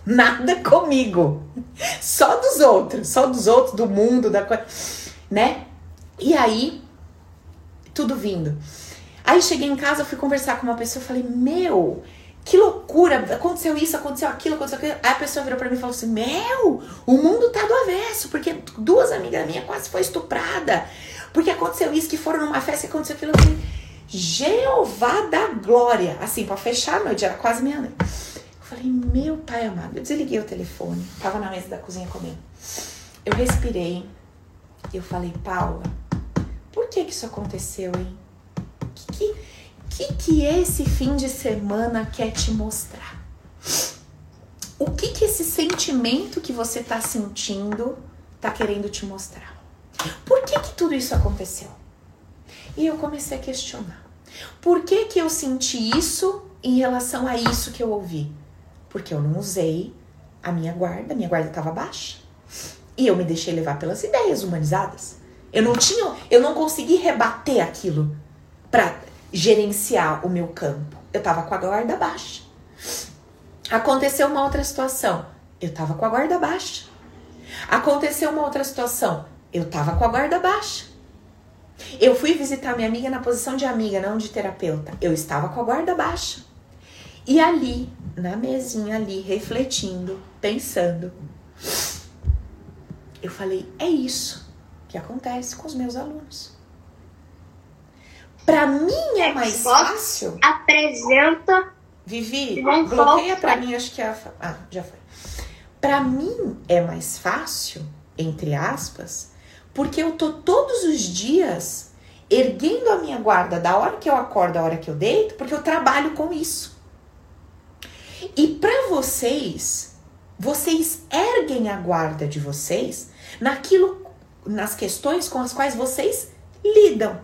A: Nada comigo. Só dos outros. Só dos outros, do mundo, da coisa né? E aí, tudo vindo. Aí cheguei em casa, fui conversar com uma pessoa, falei, meu, que loucura, aconteceu isso, aconteceu aquilo, aconteceu aquilo. Aí a pessoa virou pra mim e falou assim, meu, o mundo tá do avesso, porque duas amigas minhas quase foi estuprada, porque aconteceu isso, que foram numa festa, que aconteceu aquilo. Eu falei, Jeová da glória, assim, pra fechar a noite, era quase meia-noite. Eu falei, meu pai amado, eu desliguei o telefone, tava na mesa da cozinha comendo. Eu respirei, eu falei, Paula, por que que isso aconteceu, hein? O que, que, que esse fim de semana quer te mostrar? O que que esse sentimento que você tá sentindo tá querendo te mostrar? Por que que tudo isso aconteceu? E eu comecei a questionar. Por que que eu senti isso em relação a isso que eu ouvi? Porque eu não usei a minha guarda, minha guarda estava baixa. E eu me deixei levar pelas ideias humanizadas. Eu não tinha, eu não consegui rebater aquilo para gerenciar o meu campo. Eu tava com a guarda baixa. Aconteceu uma outra situação. Eu tava com a guarda baixa. Aconteceu uma outra situação. Eu tava com a guarda baixa. Eu fui visitar minha amiga na posição de amiga, não de terapeuta. Eu estava com a guarda baixa. E ali, na mesinha ali, refletindo, pensando, eu falei, é isso que acontece com os meus alunos. Para mim é mais fácil.
B: Apresenta.
A: Vivi, bloqueia para mim, acho que é a. Ah, já foi. Para mim é mais fácil entre aspas, porque eu tô todos os dias erguendo a minha guarda da hora que eu acordo, da hora que eu deito, porque eu trabalho com isso. E para vocês, vocês erguem a guarda de vocês naquilo, nas questões com as quais vocês lidam.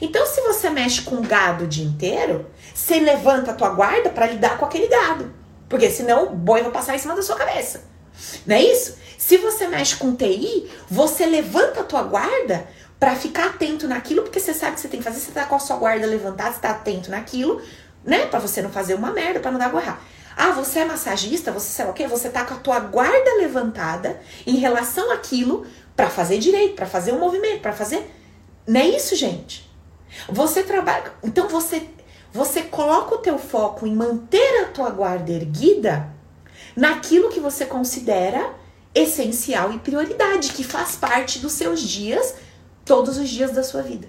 A: Então, se você mexe com gado o dia inteiro, você levanta a tua guarda para lidar com aquele gado. Porque senão o boi vai passar em cima da sua cabeça. Não é isso? Se você mexe com TI, você levanta a tua guarda para ficar atento naquilo, porque você sabe que você tem que fazer, você tá com a sua guarda levantada, você tá atento naquilo, né? Para você não fazer uma merda, para não dar guerra. Ah, você é massagista, você lá o quê? Você tá com a tua guarda levantada em relação àquilo para fazer direito, para fazer um movimento, para fazer. Não é isso, gente? Você trabalha, então você você coloca o teu foco em manter a tua guarda erguida naquilo que você considera essencial e prioridade, que faz parte dos seus dias, todos os dias da sua vida.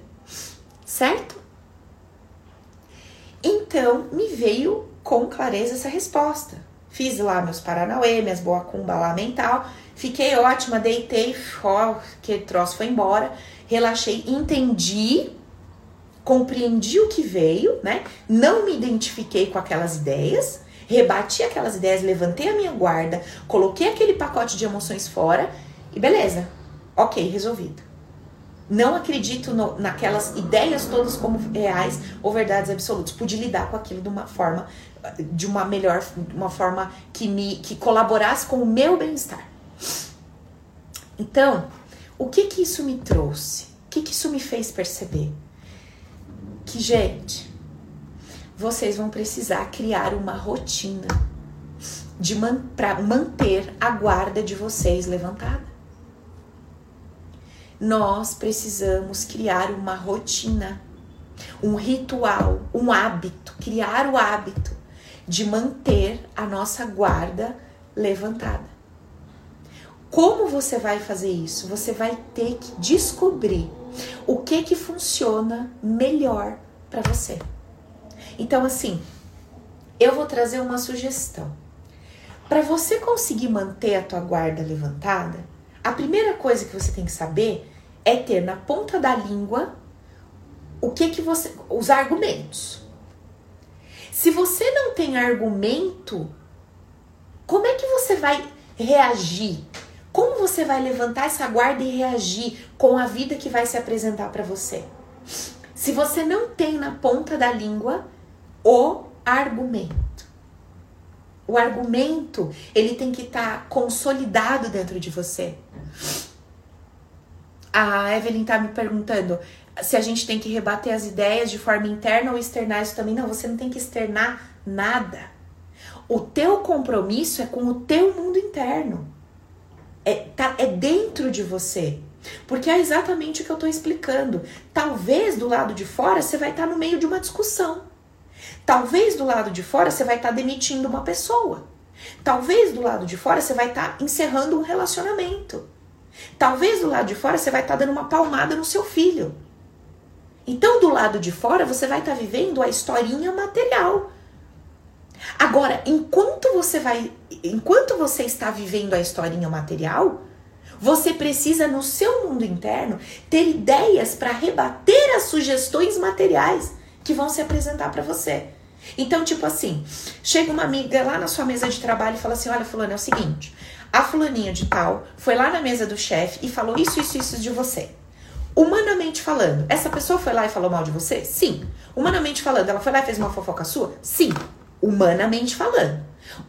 A: Certo? Então, me veio com clareza essa resposta. Fiz lá meus Paranauê, minhas boa cumba lá mental, fiquei ótima, deitei, ó, que troço foi embora, relaxei, entendi compreendi o que veio, né? Não me identifiquei com aquelas ideias, rebati aquelas ideias, levantei a minha guarda, coloquei aquele pacote de emoções fora e beleza. Ok, resolvido. Não acredito no, naquelas ideias todas como reais ou verdades absolutas. Pude lidar com aquilo de uma forma, de uma melhor, uma forma que me que colaborasse com o meu bem-estar. Então, o que que isso me trouxe? O que que isso me fez perceber? que, gente, vocês vão precisar criar uma rotina de man para manter a guarda de vocês levantada. Nós precisamos criar uma rotina, um ritual, um hábito, criar o hábito de manter a nossa guarda levantada. Como você vai fazer isso? Você vai ter que descobrir o que que funciona melhor para você. Então assim, eu vou trazer uma sugestão. Para você conseguir manter a tua guarda levantada, a primeira coisa que você tem que saber é ter na ponta da língua o que que você os argumentos. Se você não tem argumento, como é que você vai reagir como você vai levantar essa guarda e reagir com a vida que vai se apresentar para você? Se você não tem na ponta da língua o argumento. O argumento, ele tem que estar tá consolidado dentro de você. A Evelyn tá me perguntando se a gente tem que rebater as ideias de forma interna ou externar isso também. Não, você não tem que externar nada. O teu compromisso é com o teu mundo interno é, tá, é dentro de você. Porque é exatamente o que eu estou explicando. Talvez do lado de fora você vai estar tá no meio de uma discussão. Talvez do lado de fora você vai estar tá demitindo uma pessoa. Talvez do lado de fora você vai estar tá encerrando um relacionamento. Talvez do lado de fora você vai estar tá dando uma palmada no seu filho. Então, do lado de fora, você vai estar tá vivendo a historinha material. Agora, enquanto você vai, enquanto você está vivendo a historinha material, você precisa no seu mundo interno ter ideias para rebater as sugestões materiais que vão se apresentar para você. Então, tipo assim, chega uma amiga lá na sua mesa de trabalho e fala assim: "Olha, fulano, é o seguinte, a fulaninha de tal foi lá na mesa do chefe e falou isso, isso, isso de você. Humanamente falando, essa pessoa foi lá e falou mal de você? Sim. Humanamente falando, ela foi lá e fez uma fofoca sua? Sim humanamente falando.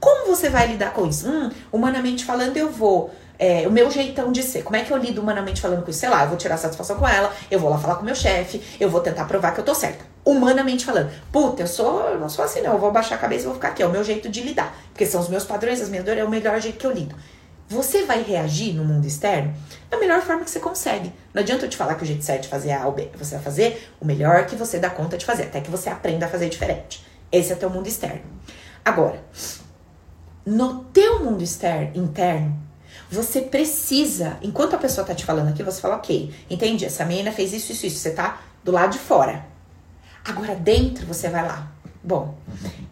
A: Como você vai lidar com isso? Hum, humanamente falando, eu vou. É, o meu jeitão de ser. Como é que eu lido humanamente falando com isso? Sei lá, eu vou tirar satisfação com ela, eu vou lá falar com meu chefe, eu vou tentar provar que eu tô certa. Humanamente falando. Puta, eu sou. Eu não sou assim, não. Eu vou baixar a cabeça e vou ficar aqui. É o meu jeito de lidar. Porque são os meus padrões, as minhas dores, é o melhor jeito que eu lido. Você vai reagir no mundo externo da melhor forma que você consegue. Não adianta eu te falar que o jeito certo de fazer é A ou B. Você vai fazer o melhor que você dá conta de fazer, até que você aprenda a fazer diferente. Esse é teu mundo externo. Agora, no teu mundo externo, interno, você precisa, enquanto a pessoa tá te falando aqui, você fala, ok, entendi, essa menina fez isso, isso, isso, você tá do lado de fora. Agora dentro você vai lá. Bom,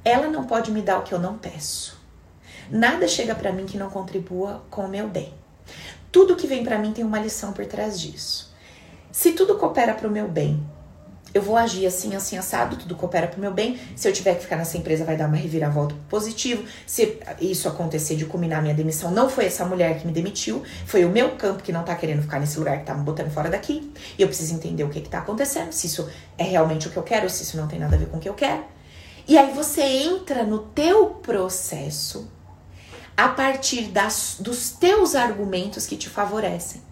A: ela não pode me dar o que eu não peço. Nada chega para mim que não contribua com o meu bem. Tudo que vem para mim tem uma lição por trás disso. Se tudo coopera para o meu bem, eu vou agir assim, assim, assado, tudo coopera pro meu bem. Se eu tiver que ficar nessa empresa, vai dar uma reviravolta positivo. Se isso acontecer de culminar minha demissão, não foi essa mulher que me demitiu, foi o meu campo que não tá querendo ficar nesse lugar que tá me botando fora daqui. E eu preciso entender o que que tá acontecendo, se isso é realmente o que eu quero, se isso não tem nada a ver com o que eu quero. E aí você entra no teu processo a partir das, dos teus argumentos que te favorecem.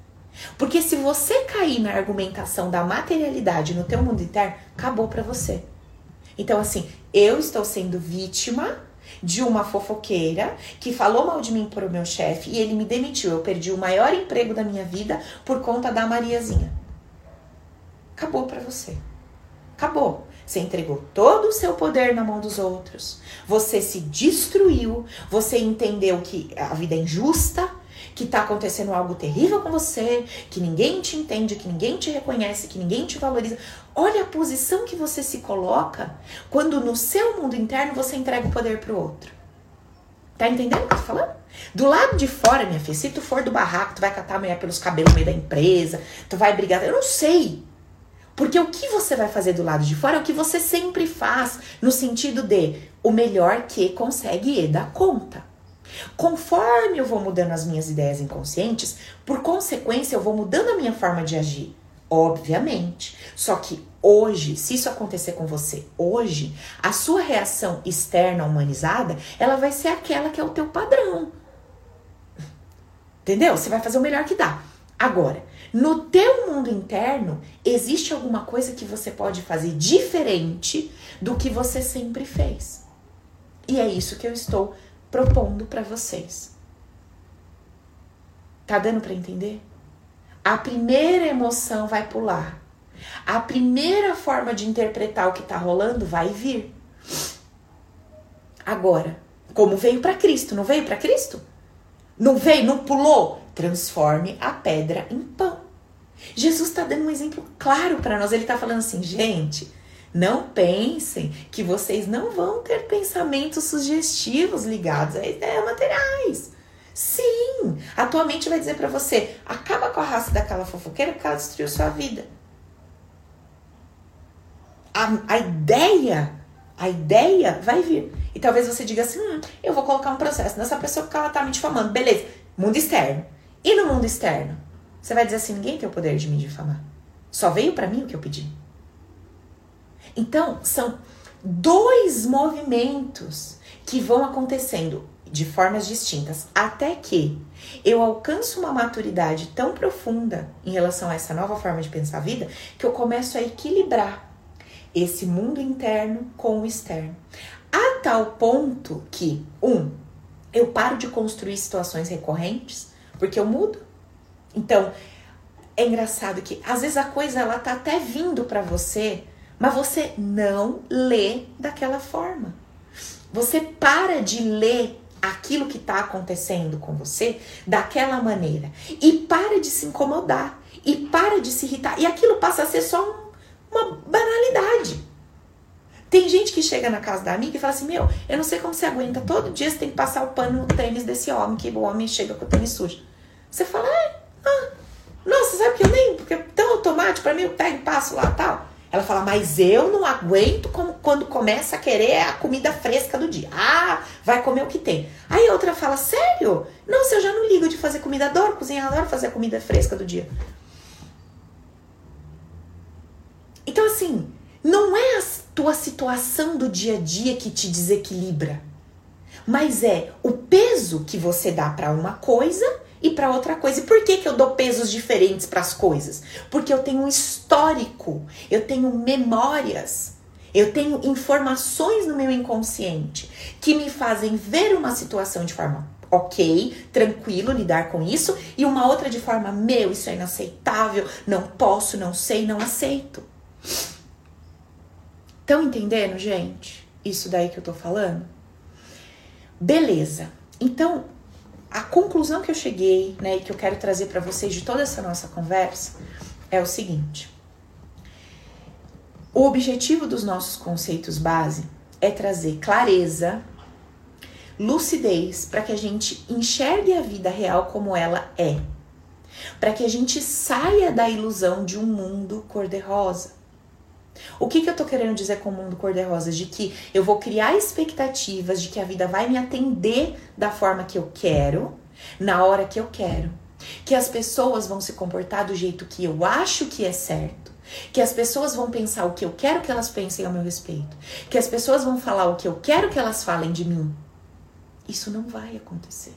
A: Porque se você cair na argumentação da materialidade no teu mundo interno, acabou para você. Então assim, eu estou sendo vítima de uma fofoqueira que falou mal de mim pro meu chefe e ele me demitiu. Eu perdi o maior emprego da minha vida por conta da Mariazinha. Acabou para você. Acabou. Você entregou todo o seu poder na mão dos outros. Você se destruiu. Você entendeu que a vida é injusta que tá acontecendo algo terrível com você, que ninguém te entende, que ninguém te reconhece, que ninguém te valoriza. Olha a posição que você se coloca quando no seu mundo interno você entrega o poder pro outro. Tá entendendo o que eu tô falando? Do lado de fora, minha filha, se tu for do barraco, tu vai catar a mulher pelos cabelos no meio da empresa, tu vai brigar, eu não sei. Porque o que você vai fazer do lado de fora é o que você sempre faz, no sentido de o melhor que consegue e dar conta. Conforme eu vou mudando as minhas ideias inconscientes, por consequência eu vou mudando a minha forma de agir. Obviamente. Só que hoje, se isso acontecer com você hoje, a sua reação externa humanizada, ela vai ser aquela que é o teu padrão. Entendeu? Você vai fazer o melhor que dá. Agora, no teu mundo interno, existe alguma coisa que você pode fazer diferente do que você sempre fez. E é isso que eu estou propondo para vocês. Tá dando para entender? A primeira emoção vai pular. A primeira forma de interpretar o que tá rolando vai vir. Agora, como veio para Cristo, não veio para Cristo? Não veio, não pulou? Transforme a pedra em pão. Jesus está dando um exemplo claro para nós. Ele está falando assim, gente, não pensem que vocês não vão ter pensamentos sugestivos ligados a ideias materiais. Sim, a tua mente vai dizer para você: acaba com a raça daquela fofoqueira porque ela destruiu sua vida. A, a ideia, a ideia vai vir. E talvez você diga assim: hum, eu vou colocar um processo nessa pessoa porque ela tá me difamando. Beleza, mundo externo. E no mundo externo? Você vai dizer assim: ninguém tem o poder de me difamar. Só veio para mim o que eu pedi. Então, são dois movimentos que vão acontecendo de formas distintas, até que eu alcanço uma maturidade tão profunda em relação a essa nova forma de pensar a vida que eu começo a equilibrar esse mundo interno com o externo. A tal ponto que, um, eu paro de construir situações recorrentes, porque eu mudo. Então, é engraçado que às vezes a coisa ela tá até vindo para você mas você não lê daquela forma. Você para de ler aquilo que está acontecendo com você daquela maneira e para de se incomodar e para de se irritar e aquilo passa a ser só um, uma banalidade. Tem gente que chega na casa da amiga e fala assim: Meu, eu não sei como você aguenta, todo dia você tem que passar o pano no tênis desse homem, que o homem chega com o tênis sujo. Você fala: Ah, nossa, sabe que eu nem, porque é tão automático, para mim eu pego e passo lá tal. Ela fala, mas eu não aguento quando começa a querer a comida fresca do dia. Ah, vai comer o que tem. Aí outra fala, sério? Não, se eu já não ligo de fazer comida, adoro cozinhar, adoro fazer a comida fresca do dia. Então, assim, não é a tua situação do dia a dia que te desequilibra, mas é o peso que você dá para uma coisa e para outra coisa. E por que, que eu dou pesos diferentes para as coisas? Porque eu tenho um histórico, eu tenho memórias, eu tenho informações no meu inconsciente que me fazem ver uma situação de forma ok, tranquilo, lidar com isso, e uma outra de forma, meu, isso é inaceitável, não posso, não sei, não aceito. Estão entendendo, gente? Isso daí que eu tô falando? Beleza. Então, a conclusão que eu cheguei, né, e que eu quero trazer para vocês de toda essa nossa conversa é o seguinte: o objetivo dos nossos conceitos base é trazer clareza, lucidez para que a gente enxergue a vida real como ela é. para que a gente saia da ilusão de um mundo cor-de-rosa. O que, que eu tô querendo dizer com o mundo cor-de-rosa? De que eu vou criar expectativas de que a vida vai me atender da forma que eu quero, na hora que eu quero. Que as pessoas vão se comportar do jeito que eu acho que é certo. Que as pessoas vão pensar o que eu quero que elas pensem ao meu respeito. Que as pessoas vão falar o que eu quero que elas falem de mim. Isso não vai acontecer.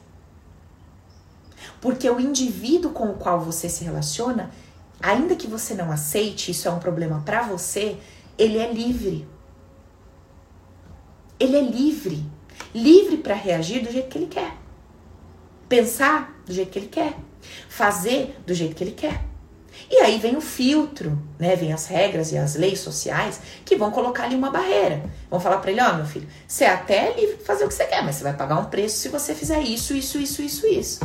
A: Porque o indivíduo com o qual você se relaciona, ainda que você não aceite, isso é um problema para você, ele é livre. Ele é livre. Livre para reagir do jeito que ele quer. Pensar do jeito que ele quer. Fazer do jeito que ele quer. E aí vem o filtro, né? Vem as regras e as leis sociais que vão colocar ali uma barreira. Vão falar para ele, ó, oh, meu filho, você é até livre fazer o que você quer, mas você vai pagar um preço se você fizer isso, isso, isso, isso, isso.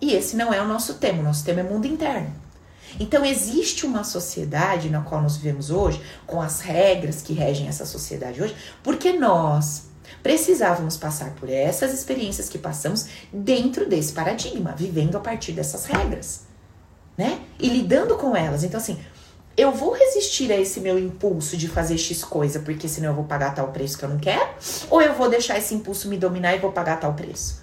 A: E esse não é o nosso tema, o nosso tema é mundo interno. Então existe uma sociedade na qual nós vivemos hoje, com as regras que regem essa sociedade hoje, porque nós precisávamos passar por essas experiências que passamos dentro desse paradigma, vivendo a partir dessas regras, né? E lidando com elas. Então assim, eu vou resistir a esse meu impulso de fazer X coisa, porque senão eu vou pagar tal preço que eu não quero, ou eu vou deixar esse impulso me dominar e vou pagar tal preço.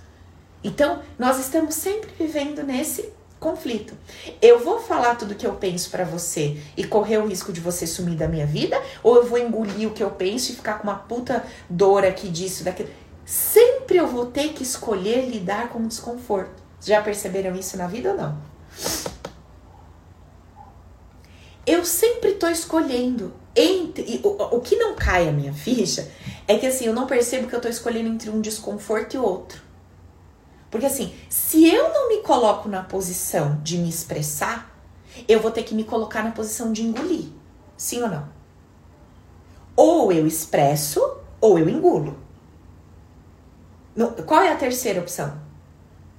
A: Então, nós estamos sempre vivendo nesse conflito. Eu vou falar tudo o que eu penso para você e correr o risco de você sumir da minha vida, ou eu vou engolir o que eu penso e ficar com uma puta dor aqui disso, daquilo. Sempre eu vou ter que escolher lidar com o desconforto. Já perceberam isso na vida ou não? Eu sempre tô escolhendo entre o, o que não cai a minha ficha é que assim, eu não percebo que eu tô escolhendo entre um desconforto e outro. Porque assim, se eu não me coloco na posição de me expressar, eu vou ter que me colocar na posição de engolir. Sim ou não? Ou eu expresso, ou eu engulo. Qual é a terceira opção?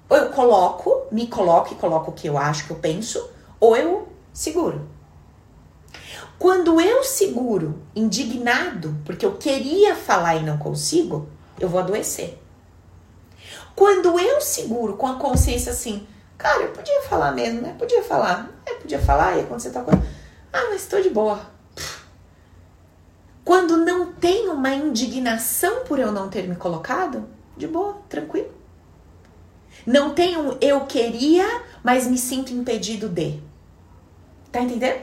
A: Ou eu coloco, me coloco e coloco o que eu acho que eu penso, ou eu seguro. Quando eu seguro, indignado, porque eu queria falar e não consigo, eu vou adoecer. Quando eu seguro com a consciência assim, cara, eu podia falar mesmo, né? Podia falar. É, podia falar, e acontecer tal coisa. Ah, mas estou de boa. Quando não tem uma indignação por eu não ter me colocado, de boa, tranquilo. Não tem um eu queria, mas me sinto impedido de. Tá entendendo?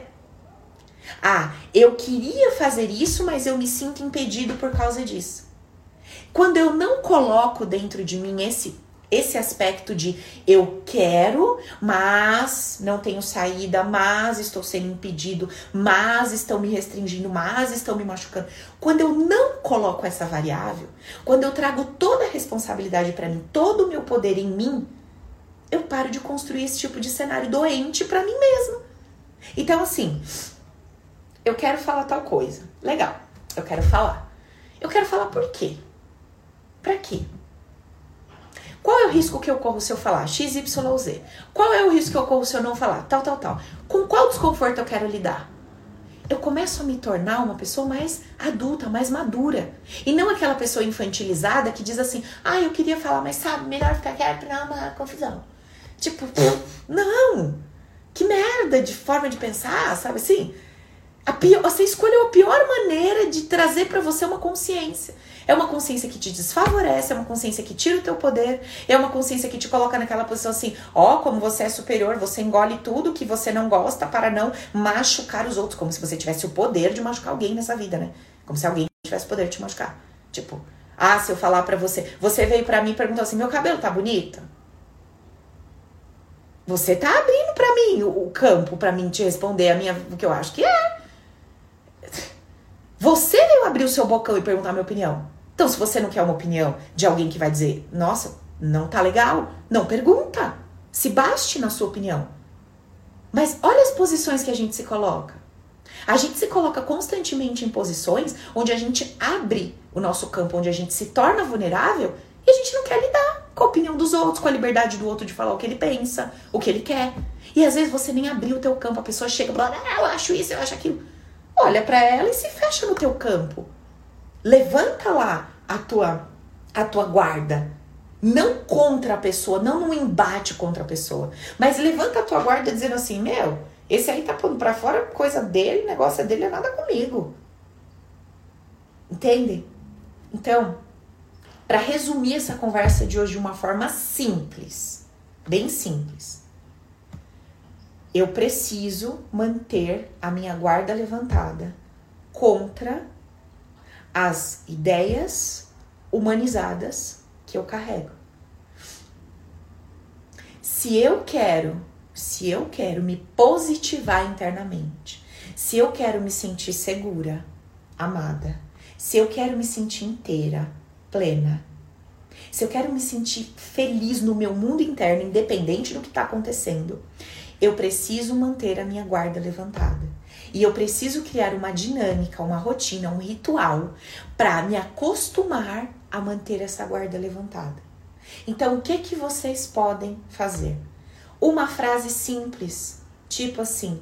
A: Ah, eu queria fazer isso, mas eu me sinto impedido por causa disso. Quando eu não coloco dentro de mim esse esse aspecto de eu quero, mas não tenho saída, mas estou sendo impedido, mas estão me restringindo, mas estão me machucando. Quando eu não coloco essa variável, quando eu trago toda a responsabilidade para mim, todo o meu poder em mim, eu paro de construir esse tipo de cenário doente para mim mesma. Então assim, eu quero falar tal coisa. Legal. Eu quero falar. Eu quero falar por quê? Para quê? Qual é o risco que eu corro se eu falar X, Y ou Z? Qual é o risco que eu corro se eu não falar tal, tal, tal? Com qual desconforto eu quero lidar? Eu começo a me tornar uma pessoa mais adulta, mais madura. E não aquela pessoa infantilizada que diz assim: ah, eu queria falar, mas sabe, melhor ficar quieto pra não uma confusão. Tipo, não! Que merda de forma de pensar, sabe assim? Pior, você escolheu a pior maneira de trazer para você uma consciência. É uma consciência que te desfavorece, é uma consciência que tira o teu poder, é uma consciência que te coloca naquela posição assim, ó, oh, como você é superior, você engole tudo que você não gosta para não machucar os outros, como se você tivesse o poder de machucar alguém nessa vida, né? Como se alguém tivesse o poder de te machucar. Tipo, ah, se eu falar para você, você veio para mim e perguntou assim: "Meu cabelo tá bonito?" Você tá abrindo para mim o, o campo para mim te responder a minha o que eu acho que é. Você veio abrir o seu bocão e perguntar minha opinião. Então, se você não quer uma opinião de alguém que vai dizer, nossa, não tá legal, não pergunta. Se baste na sua opinião. Mas olha as posições que a gente se coloca. A gente se coloca constantemente em posições onde a gente abre o nosso campo, onde a gente se torna vulnerável e a gente não quer lidar com a opinião dos outros, com a liberdade do outro de falar o que ele pensa, o que ele quer. E às vezes você nem abriu o teu campo, a pessoa chega e fala, ah, eu acho isso, eu acho aquilo. Olha para ela e se fecha no teu campo. Levanta lá a tua, a tua guarda. Não contra a pessoa, não num embate contra a pessoa. Mas levanta a tua guarda dizendo assim: Meu, esse aí tá pondo pra fora coisa dele, negócio é dele, é nada comigo. Entende? Então, para resumir essa conversa de hoje de uma forma simples, bem simples, eu preciso manter a minha guarda levantada contra as ideias humanizadas que eu carrego. Se eu quero, se eu quero me positivar internamente, se eu quero me sentir segura, amada, se eu quero me sentir inteira, plena, se eu quero me sentir feliz no meu mundo interno, independente do que está acontecendo, eu preciso manter a minha guarda levantada. E eu preciso criar uma dinâmica, uma rotina, um ritual para me acostumar a manter essa guarda levantada. Então, o que que vocês podem fazer? Uma frase simples, tipo assim: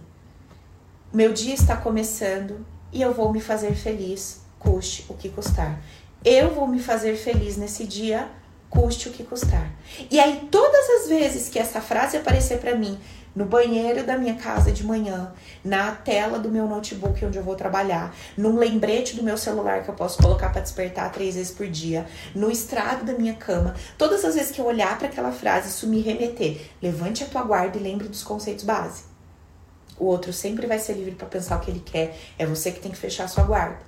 A: Meu dia está começando e eu vou me fazer feliz, custe o que custar. Eu vou me fazer feliz nesse dia, custe o que custar. E aí, todas as vezes que essa frase aparecer para mim no banheiro da minha casa de manhã, na tela do meu notebook onde eu vou trabalhar, num lembrete do meu celular que eu posso colocar para despertar três vezes por dia, no estrado da minha cama, todas as vezes que eu olhar para aquela frase, isso me remeter. Levante a tua guarda e lembre dos conceitos base. O outro sempre vai ser livre para pensar o que ele quer. É você que tem que fechar a sua guarda.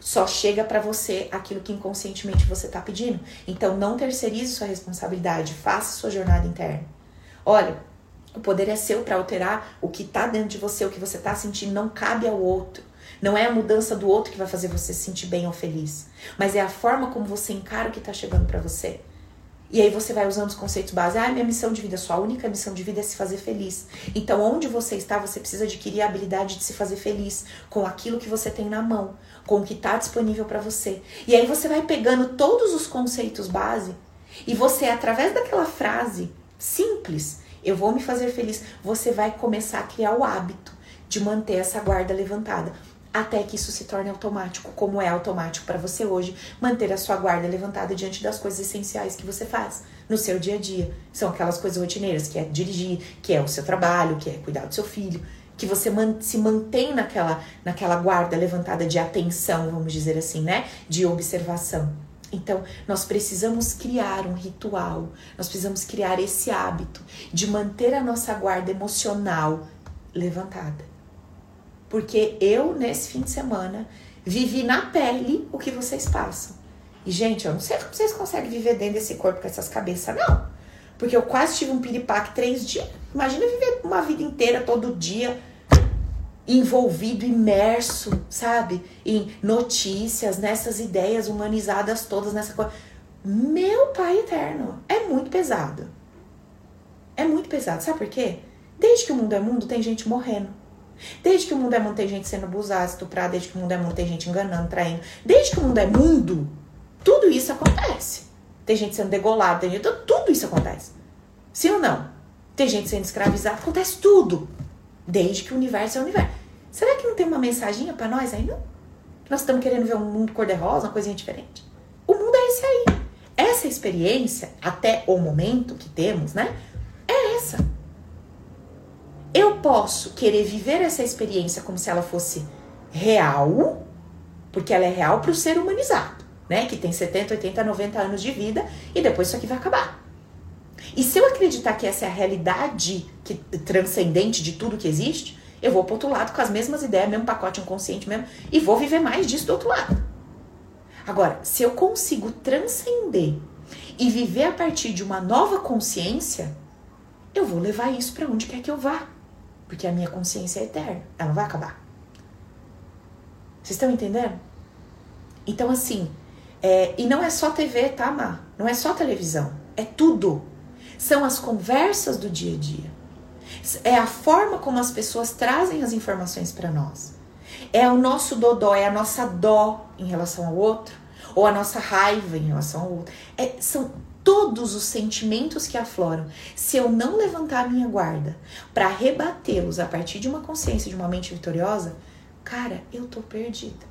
A: Só chega para você aquilo que inconscientemente você está pedindo. Então não terceirize sua responsabilidade, faça sua jornada interna. Olha, o poder é seu para alterar o que está dentro de você, o que você está sentindo, não cabe ao outro. Não é a mudança do outro que vai fazer você se sentir bem ou feliz, mas é a forma como você encara o que está chegando para você. E aí você vai usando os conceitos básicos. Ah, minha missão de vida, sua única missão de vida é se fazer feliz. Então, onde você está, você precisa adquirir a habilidade de se fazer feliz com aquilo que você tem na mão, com o que está disponível para você. E aí você vai pegando todos os conceitos base e você, através daquela frase simples, eu vou me fazer feliz. Você vai começar a criar o hábito de manter essa guarda levantada até que isso se torne automático, como é automático para você hoje manter a sua guarda levantada diante das coisas essenciais que você faz no seu dia a dia. São aquelas coisas rotineiras, que é dirigir, que é o seu trabalho, que é cuidar do seu filho, que você se mantém naquela, naquela guarda levantada de atenção, vamos dizer assim, né? De observação. Então, nós precisamos criar um ritual, nós precisamos criar esse hábito de manter a nossa guarda emocional levantada. Porque eu, nesse fim de semana, vivi na pele o que vocês passam. E, gente, eu não sei como vocês conseguem viver dentro desse corpo com essas cabeças, não. Porque eu quase tive um piripaque três dias. Imagina viver uma vida inteira, todo dia, envolvido, imerso, sabe? Em notícias, nessas ideias humanizadas todas, nessa coisa. Meu pai eterno, é muito pesado. É muito pesado, sabe por quê? Desde que o mundo é mundo, tem gente morrendo. Desde que o mundo é mundo, tem gente sendo abusada, estuprada. Desde que o mundo é mundo, tem gente enganando, traindo. Desde que o mundo é mundo, tudo isso acontece. Tem gente sendo degolada, tem gente, tudo isso acontece. Sim ou não? Tem gente sendo escravizada, acontece tudo. Desde que o universo é o universo. Será que não tem uma mensaginha para nós aí, não? Nós estamos querendo ver um mundo cor-de-rosa, uma coisinha diferente. O mundo é esse aí. Essa experiência, até o momento que temos, né? É essa. Eu posso querer viver essa experiência como se ela fosse real, porque ela é real para o ser humanizado, né? Que tem 70, 80, 90 anos de vida e depois isso aqui vai acabar. E se eu acreditar que essa é a realidade que, transcendente de tudo que existe, eu vou pro outro lado com as mesmas ideias, mesmo pacote inconsciente mesmo, e vou viver mais disso do outro lado. Agora, se eu consigo transcender e viver a partir de uma nova consciência, eu vou levar isso para onde quer que eu vá. Porque a minha consciência é eterna, ela não vai acabar. Vocês estão entendendo? Então, assim, é, e não é só TV, tá, Má? Não é só televisão. É tudo. São as conversas do dia a dia. É a forma como as pessoas trazem as informações para nós. É o nosso dodó, é a nossa dó em relação ao outro, ou a nossa raiva em relação ao outro. É, são todos os sentimentos que afloram. Se eu não levantar a minha guarda para rebatê-los a partir de uma consciência, de uma mente vitoriosa, cara, eu tô perdida.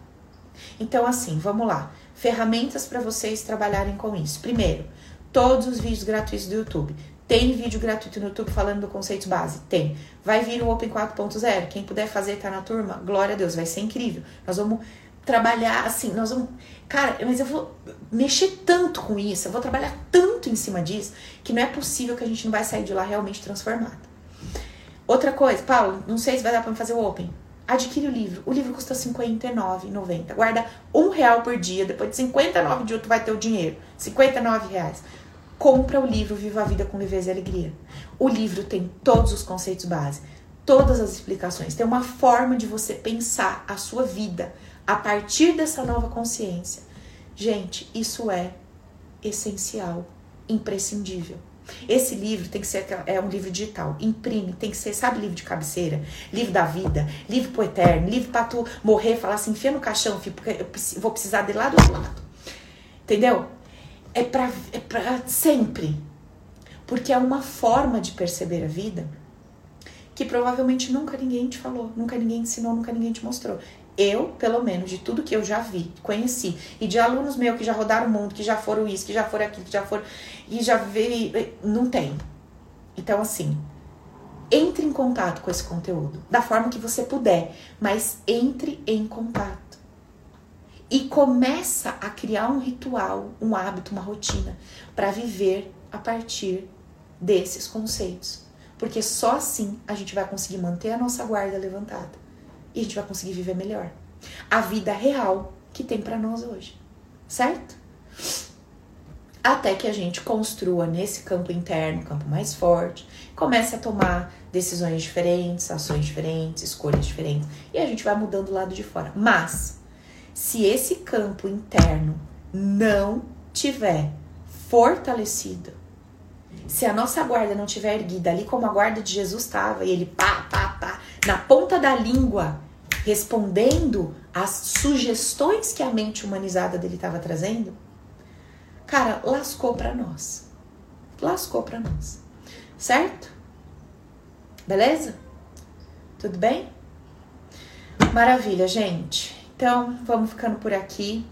A: Então, assim, vamos lá. Ferramentas para vocês trabalharem com isso. Primeiro, todos os vídeos gratuitos do YouTube. Tem vídeo gratuito no YouTube falando do conceito base? Tem. Vai vir o Open 4.0. Quem puder fazer, tá na turma? Glória a Deus, vai ser incrível. Nós vamos trabalhar assim, nós vamos. Cara, mas eu vou mexer tanto com isso, eu vou trabalhar tanto em cima disso, que não é possível que a gente não vai sair de lá realmente transformado. Outra coisa, Paulo, não sei se vai dar pra fazer o Open. Adquire o livro. O livro custa R$ 59,90. Guarda um real por dia. Depois de 59 dias, tu vai ter o dinheiro. R$ reais. Compra o livro Viva a Vida com Leveza e Alegria. O livro tem todos os conceitos base, todas as explicações. Tem uma forma de você pensar a sua vida a partir dessa nova consciência. Gente, isso é essencial, imprescindível. Esse livro tem que ser é um livro digital. Imprime, tem que ser, sabe, livro de cabeceira, livro da vida, livro pro eterno, livro para tu morrer, falar assim, enfia no caixão, filho, porque eu vou precisar dele lá do outro lado. Entendeu? É para é pra sempre. Porque é uma forma de perceber a vida que provavelmente nunca ninguém te falou, nunca ninguém ensinou, nunca ninguém te mostrou. Eu, pelo menos, de tudo que eu já vi, conheci, e de alunos meus que já rodaram o mundo, que já foram isso, que já foram aquilo, que já foram. e já veio. Não tem. Então, assim, entre em contato com esse conteúdo da forma que você puder, mas entre em contato. E começa a criar um ritual, um hábito, uma rotina para viver a partir desses conceitos. Porque só assim a gente vai conseguir manter a nossa guarda levantada e a gente vai conseguir viver melhor. A vida real que tem para nós hoje, certo? Até que a gente construa nesse campo interno, campo mais forte, comece a tomar decisões diferentes, ações diferentes, escolhas diferentes, e a gente vai mudando o lado de fora. Mas se esse campo interno não tiver fortalecido, se a nossa guarda não tiver erguida ali como a guarda de Jesus estava, e ele pá, pá, pá, na ponta da língua, respondendo às sugestões que a mente humanizada dele estava trazendo, cara, lascou para nós. Lascou para nós. Certo? Beleza? Tudo bem? Maravilha, gente. Então, vamos ficando por aqui.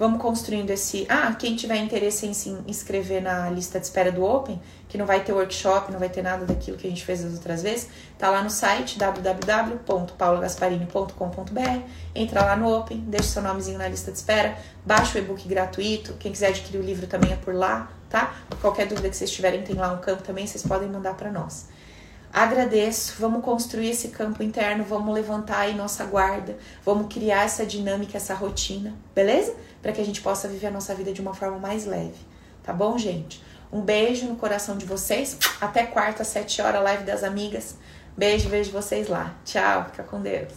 A: Vamos construindo esse. Ah, quem tiver interesse em se inscrever na lista de espera do Open, que não vai ter workshop, não vai ter nada daquilo que a gente fez as outras vezes, tá lá no site www.paulagasparini.com.br. Entra lá no Open, deixa seu nomezinho na lista de espera, baixa o e-book gratuito. Quem quiser adquirir o livro também é por lá, tá? Qualquer dúvida que vocês tiverem, tem lá um campo também, vocês podem mandar para nós. Agradeço, vamos construir esse campo interno, vamos levantar aí nossa guarda, vamos criar essa dinâmica, essa rotina, beleza? para que a gente possa viver a nossa vida de uma forma mais leve. Tá bom, gente? Um beijo no coração de vocês. Até quarta, às 7 horas, live das amigas. Beijo, vejo vocês lá. Tchau, fica com Deus.